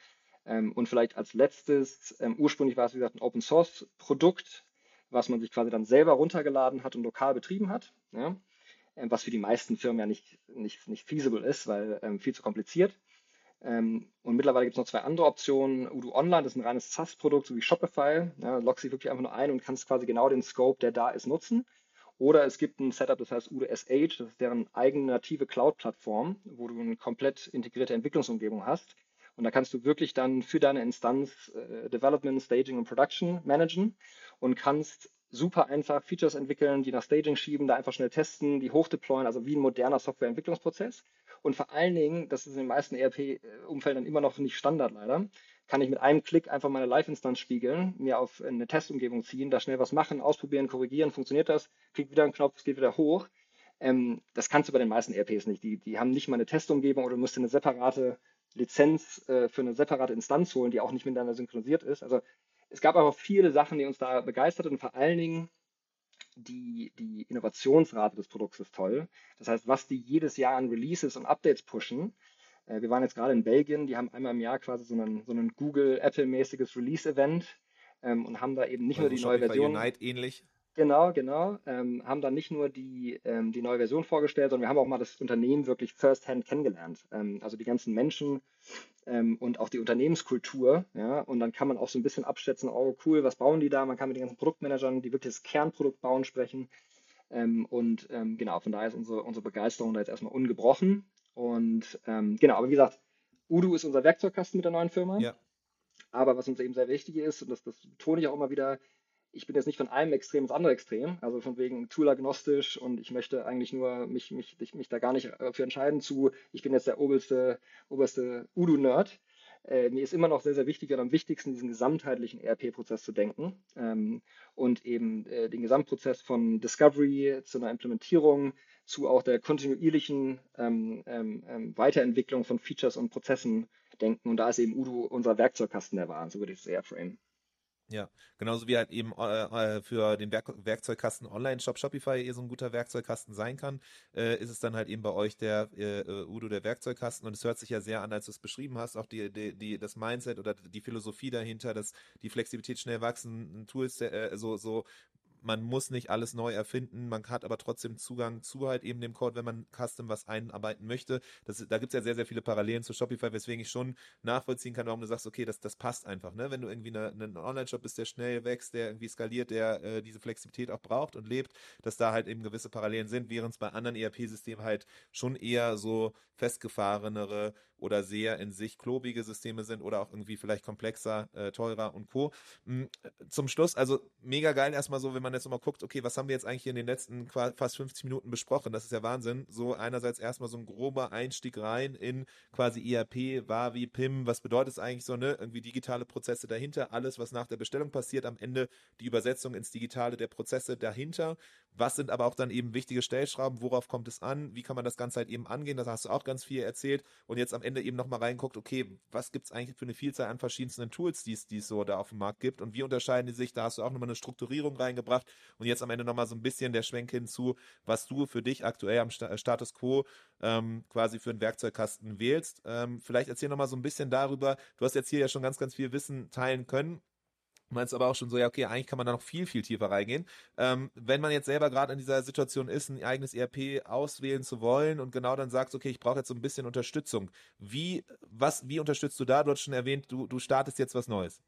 Ähm, und vielleicht als letztes, ähm, ursprünglich war es, wie gesagt, ein Open Source Produkt, was man sich quasi dann selber runtergeladen hat und lokal betrieben hat. Ja? Ähm, was für die meisten Firmen ja nicht, nicht, nicht feasible ist, weil ähm, viel zu kompliziert. Ähm, und mittlerweile gibt es noch zwei andere Optionen. Udo Online, das ist ein reines SaaS-Produkt, so wie Shopify. Ja, loggst dich wirklich einfach nur ein und kannst quasi genau den Scope, der da ist, nutzen. Oder es gibt ein Setup, das heißt Udo SH, das ist deren eigene native Cloud-Plattform, wo du eine komplett integrierte Entwicklungsumgebung hast. Und da kannst du wirklich dann für deine Instanz äh, Development, Staging und Production managen und kannst super einfach Features entwickeln, die nach Staging schieben, da einfach schnell testen, die hochdeployen, also wie ein moderner Softwareentwicklungsprozess. Und vor allen Dingen, das ist in den meisten ERP-Umfeldern immer noch nicht Standard leider, kann ich mit einem Klick einfach meine Live-Instanz spiegeln, mir auf eine Testumgebung ziehen, da schnell was machen, ausprobieren, korrigieren, funktioniert das, kriegt wieder einen Knopf, es geht wieder hoch. Ähm, das kannst du bei den meisten ERPs nicht. Die, die haben nicht mal eine Testumgebung oder du musst eine separate Lizenz äh, für eine separate Instanz holen, die auch nicht miteinander synchronisiert ist. Also es gab aber viele Sachen, die uns da begeistert und vor allen Dingen die, die Innovationsrate des Produkts ist toll. Das heißt, was die jedes Jahr an Releases und Updates pushen. Äh, wir waren jetzt gerade in Belgien, die haben einmal im Jahr quasi so ein, so ein Google-Apple-mäßiges Release-Event ähm, und haben da eben nicht also nur die neue Version. Unite ähnlich. Genau, genau. Ähm, haben dann nicht nur die, ähm, die neue Version vorgestellt, sondern wir haben auch mal das Unternehmen wirklich first-hand kennengelernt. Ähm, also die ganzen Menschen ähm, und auch die Unternehmenskultur. Ja? Und dann kann man auch so ein bisschen abschätzen, oh cool, was bauen die da? Man kann mit den ganzen Produktmanagern, die wirklich das Kernprodukt bauen, sprechen. Ähm, und ähm, genau, von daher ist unsere, unsere Begeisterung da jetzt erstmal ungebrochen. Und genau, aber wie gesagt, Udo ist unser Werkzeugkasten mit der neuen Firma. Ja. Aber was uns eben sehr wichtig ist, und das, das betone ich auch immer wieder, ich bin jetzt nicht von einem Extrem ins andere Extrem, also von wegen toolagnostisch und ich möchte eigentlich nur mich, mich, mich da gar nicht für entscheiden zu, ich bin jetzt der oberste, oberste Udo-Nerd. Äh, mir ist immer noch sehr, sehr wichtig und am wichtigsten, diesen gesamtheitlichen ERP-Prozess zu denken ähm, und eben äh, den Gesamtprozess von Discovery zu einer Implementierung, zu auch der kontinuierlichen ähm, ähm, ähm Weiterentwicklung von Features und Prozessen denken. Und da ist eben Udo unser Werkzeugkasten der Wahl, so würde ich es eher framen. Ja, genauso wie halt eben äh, äh, für den Werk Werkzeugkasten Online-Shop Shopify eh so ein guter Werkzeugkasten sein kann, äh, ist es dann halt eben bei euch der äh, äh, Udo der Werkzeugkasten. Und es hört sich ja sehr an, als du es beschrieben hast, auch die, die, die, das Mindset oder die Philosophie dahinter, dass die Flexibilität schnell wachsen, Tools äh, so, so man muss nicht alles neu erfinden, man hat aber trotzdem Zugang zu halt eben dem Code, wenn man Custom was einarbeiten möchte. Das, da gibt es ja sehr, sehr viele Parallelen zu Shopify, weswegen ich schon nachvollziehen kann, warum du sagst, okay, das, das passt einfach. Ne? Wenn du irgendwie eine, ein Online-Shop bist, der schnell wächst, der irgendwie skaliert, der äh, diese Flexibilität auch braucht und lebt, dass da halt eben gewisse Parallelen sind, während es bei anderen ERP-Systemen halt schon eher so festgefahrenere oder sehr in sich klobige Systeme sind oder auch irgendwie vielleicht komplexer, äh, teurer und Co. Hm, zum Schluss, also mega geil erstmal so, wenn man jetzt nochmal guckt, okay, was haben wir jetzt eigentlich in den letzten fast 50 Minuten besprochen? Das ist ja Wahnsinn. So einerseits erstmal so ein grober Einstieg rein in quasi ERP, Wavi, PIM, was bedeutet es eigentlich so, ne? Irgendwie digitale Prozesse dahinter, alles, was nach der Bestellung passiert, am Ende die Übersetzung ins Digitale der Prozesse dahinter. Was sind aber auch dann eben wichtige Stellschrauben? Worauf kommt es an? Wie kann man das Ganze halt eben angehen? Das hast du auch ganz viel erzählt. Und jetzt am Ende eben nochmal reinguckt, okay, was gibt es eigentlich für eine Vielzahl an verschiedensten Tools, die es so da auf dem Markt gibt? Und wie unterscheiden die sich? Da hast du auch nochmal eine Strukturierung reingebracht. Und jetzt am Ende nochmal so ein bisschen der Schwenk hinzu, was du für dich aktuell am Status Quo ähm, quasi für einen Werkzeugkasten wählst. Ähm, vielleicht erzähl nochmal so ein bisschen darüber. Du hast jetzt hier ja schon ganz, ganz viel Wissen teilen können meinst aber auch schon so, ja, okay, eigentlich kann man da noch viel, viel tiefer reingehen. Ähm, wenn man jetzt selber gerade in dieser Situation ist, ein eigenes ERP auswählen zu wollen und genau dann sagst, okay, ich brauche jetzt so ein bisschen Unterstützung. Wie, was, wie unterstützt du da? Du hast schon erwähnt, du, du startest jetzt was Neues.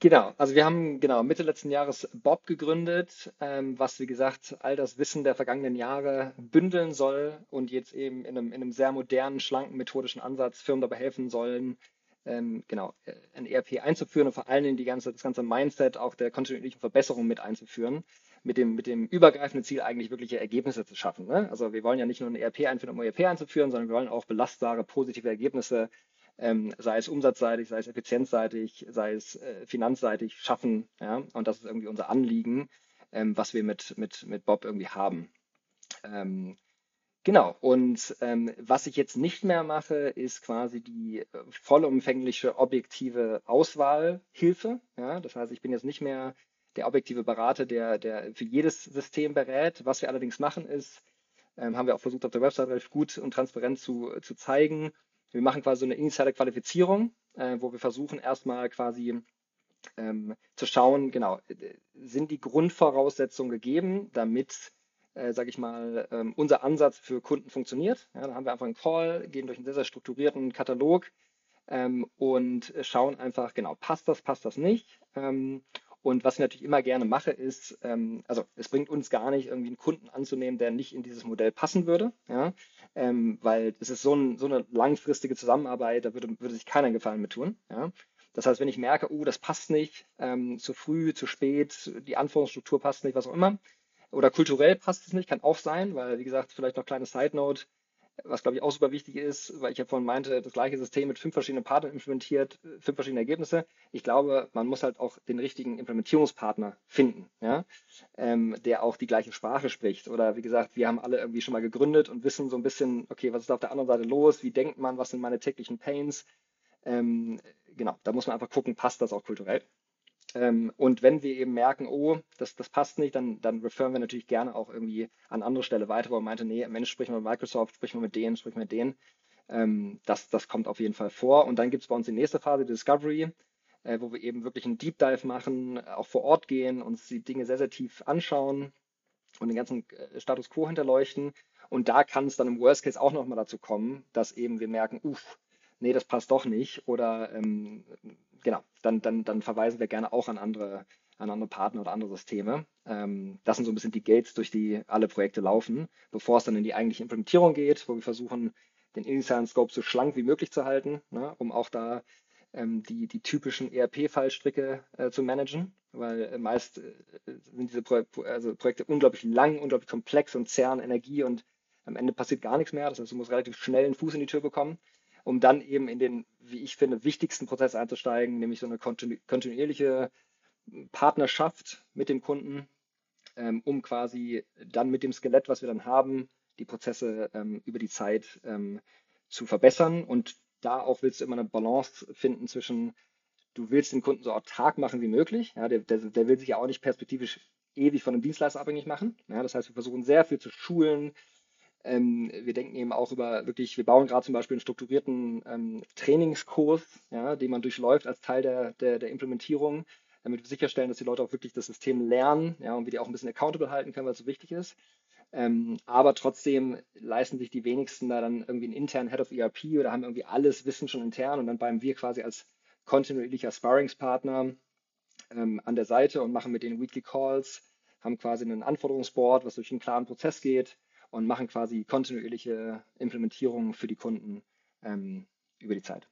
Genau, also wir haben genau Mitte letzten Jahres Bob gegründet, ähm, was wie gesagt all das Wissen der vergangenen Jahre bündeln soll und jetzt eben in einem, in einem sehr modernen, schlanken, methodischen Ansatz Firmen dabei helfen sollen, ähm, genau, äh, ein ERP einzuführen und vor allen Dingen die ganze, das ganze Mindset auch der kontinuierlichen Verbesserung mit einzuführen, mit dem, mit dem übergreifenden Ziel eigentlich wirkliche Ergebnisse zu schaffen. Ne? Also wir wollen ja nicht nur ein ERP einführen, um ERP einzuführen, sondern wir wollen auch belastbare, positive Ergebnisse, ähm, sei es umsatzseitig, sei es effizienzseitig, sei es äh, finanzseitig schaffen. Ja? Und das ist irgendwie unser Anliegen, ähm, was wir mit, mit, mit Bob irgendwie haben. Ähm, Genau, und ähm, was ich jetzt nicht mehr mache, ist quasi die äh, vollumfängliche objektive Auswahlhilfe. Ja? Das heißt, ich bin jetzt nicht mehr der objektive Berater, der, der für jedes System berät. Was wir allerdings machen, ist, ähm, haben wir auch versucht auf der Website relativ gut und transparent zu, zu zeigen. Wir machen quasi so eine initiale Qualifizierung, äh, wo wir versuchen erstmal quasi ähm, zu schauen, genau, sind die Grundvoraussetzungen gegeben, damit, äh, sage ich mal, ähm, unser Ansatz für Kunden funktioniert. Ja, da haben wir einfach einen Call, gehen durch einen sehr, sehr strukturierten Katalog ähm, und schauen einfach, genau, passt das, passt das nicht. Ähm, und was ich natürlich immer gerne mache, ist, ähm, also es bringt uns gar nicht, irgendwie einen Kunden anzunehmen, der nicht in dieses Modell passen würde, ja, ähm, weil es ist so, ein, so, eine langfristige Zusammenarbeit, da würde, würde sich keiner einen Gefallen mit tun. Ja. Das heißt, wenn ich merke, oh, das passt nicht, ähm, zu früh, zu spät, die Anforderungsstruktur passt nicht, was auch immer, oder kulturell passt es nicht, kann auch sein, weil, wie gesagt, vielleicht noch kleine Side Note, was glaube ich auch super wichtig ist, weil ich ja vorhin meinte, das gleiche System mit fünf verschiedenen Partnern implementiert, fünf verschiedene Ergebnisse. Ich glaube, man muss halt auch den richtigen Implementierungspartner finden, ja, ähm, der auch die gleiche Sprache spricht. Oder wie gesagt, wir haben alle irgendwie schon mal gegründet und wissen so ein bisschen, okay, was ist auf der anderen Seite los? Wie denkt man? Was sind meine täglichen Pains? Ähm, genau, da muss man einfach gucken, passt das auch kulturell. Ähm, und wenn wir eben merken, oh, das, das passt nicht, dann, dann referen wir natürlich gerne auch irgendwie an andere Stelle weiter, wo man meinte, nee, Mensch, sprich mal mit Microsoft, sprich mal mit denen, sprich mal mit denen. Ähm, das, das kommt auf jeden Fall vor. Und dann gibt es bei uns die nächste Phase, die Discovery, äh, wo wir eben wirklich einen Deep Dive machen, auch vor Ort gehen, uns die Dinge sehr, sehr tief anschauen und den ganzen äh, Status quo hinterleuchten. Und da kann es dann im Worst Case auch nochmal dazu kommen, dass eben wir merken, uff, nee, das passt doch nicht. Oder ähm, genau, dann, dann, dann verweisen wir gerne auch an andere, an andere Partner oder andere Systeme. Ähm, das sind so ein bisschen die Gates, durch die alle Projekte laufen, bevor es dann in die eigentliche Implementierung geht, wo wir versuchen, den initialen Scope so schlank wie möglich zu halten, ne, um auch da ähm, die, die typischen ERP-Fallstricke äh, zu managen, weil äh, meist äh, sind diese Pro also Projekte unglaublich lang, unglaublich komplex und zerren Energie und am Ende passiert gar nichts mehr. Das heißt, du musst relativ schnell einen Fuß in die Tür bekommen um dann eben in den, wie ich finde, wichtigsten Prozess einzusteigen, nämlich so eine kontinu kontinuierliche Partnerschaft mit dem Kunden, ähm, um quasi dann mit dem Skelett, was wir dann haben, die Prozesse ähm, über die Zeit ähm, zu verbessern. Und da auch willst du immer eine Balance finden zwischen, du willst den Kunden so autark machen wie möglich. Ja, der, der, der will sich ja auch nicht perspektivisch ewig von einem Dienstleister abhängig machen. Ja, das heißt, wir versuchen sehr viel zu schulen, ähm, wir denken eben auch über wirklich, wir bauen gerade zum Beispiel einen strukturierten ähm, Trainingskurs, ja, den man durchläuft als Teil der, der, der Implementierung, damit wir sicherstellen, dass die Leute auch wirklich das System lernen ja, und wir die auch ein bisschen accountable halten können, weil es so wichtig ist. Ähm, aber trotzdem leisten sich die wenigsten da dann irgendwie einen internen Head of ERP oder haben irgendwie alles Wissen schon intern und dann bleiben wir quasi als kontinuierlicher Sparringspartner ähm, an der Seite und machen mit den Weekly Calls, haben quasi einen Anforderungsboard, was durch einen klaren Prozess geht und machen quasi kontinuierliche Implementierungen für die Kunden ähm, über die Zeit.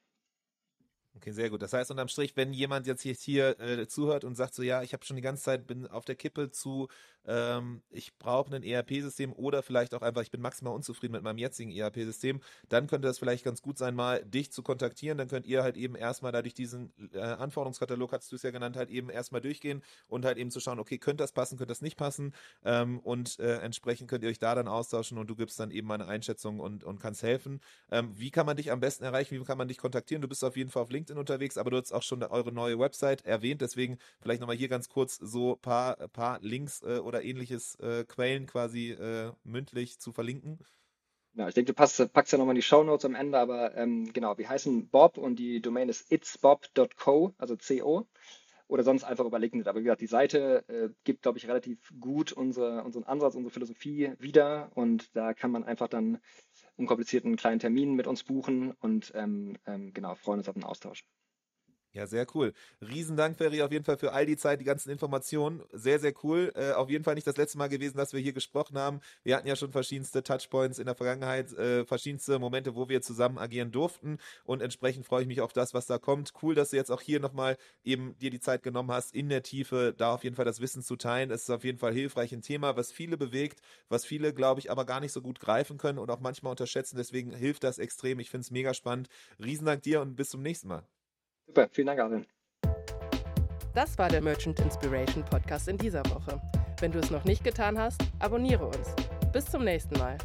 Okay, sehr gut. Das heißt unterm Strich, wenn jemand jetzt hier, hier äh, zuhört und sagt so, ja, ich habe schon die ganze Zeit bin auf der Kippe zu ähm, ich brauche ein ERP-System oder vielleicht auch einfach, ich bin maximal unzufrieden mit meinem jetzigen ERP-System, dann könnte das vielleicht ganz gut sein, mal dich zu kontaktieren. Dann könnt ihr halt eben erstmal da durch diesen äh, Anforderungskatalog, hast du es ja genannt, halt eben erstmal durchgehen und halt eben zu schauen, okay, könnte das passen, könnte das nicht passen ähm, und äh, entsprechend könnt ihr euch da dann austauschen und du gibst dann eben eine Einschätzung und, und kannst helfen. Ähm, wie kann man dich am besten erreichen? Wie kann man dich kontaktieren? Du bist auf jeden Fall auf LinkedIn unterwegs, aber du hast auch schon eure neue Website erwähnt, deswegen vielleicht nochmal hier ganz kurz so paar, paar Links äh, oder ähnliches äh, Quellen quasi äh, mündlich zu verlinken? Ja, ich denke, du packst, packst ja nochmal die Show Notes am Ende, aber ähm, genau, wir heißen Bob und die Domain ist itsbob.co, also CO. Oder sonst einfach über LinkedIn. Aber wie gesagt, die Seite äh, gibt, glaube ich, relativ gut unsere, unseren Ansatz, unsere Philosophie wieder. Und da kann man einfach dann unkomplizierten kleinen Termin mit uns buchen und ähm, ähm, genau, freuen uns auf den Austausch. Ja, sehr cool. Riesendank, Ferry, auf jeden Fall für all die Zeit, die ganzen Informationen. Sehr, sehr cool. Äh, auf jeden Fall nicht das letzte Mal gewesen, dass wir hier gesprochen haben. Wir hatten ja schon verschiedenste Touchpoints in der Vergangenheit, äh, verschiedenste Momente, wo wir zusammen agieren durften. Und entsprechend freue ich mich auf das, was da kommt. Cool, dass du jetzt auch hier nochmal eben dir die Zeit genommen hast, in der Tiefe da auf jeden Fall das Wissen zu teilen. Es ist auf jeden Fall hilfreich ein Thema, was viele bewegt, was viele, glaube ich, aber gar nicht so gut greifen können und auch manchmal unterschätzen. Deswegen hilft das extrem. Ich finde es mega spannend. Riesendank dir und bis zum nächsten Mal. Super, vielen Dank, Arvin. Das war der Merchant Inspiration Podcast in dieser Woche. Wenn du es noch nicht getan hast, abonniere uns. Bis zum nächsten Mal.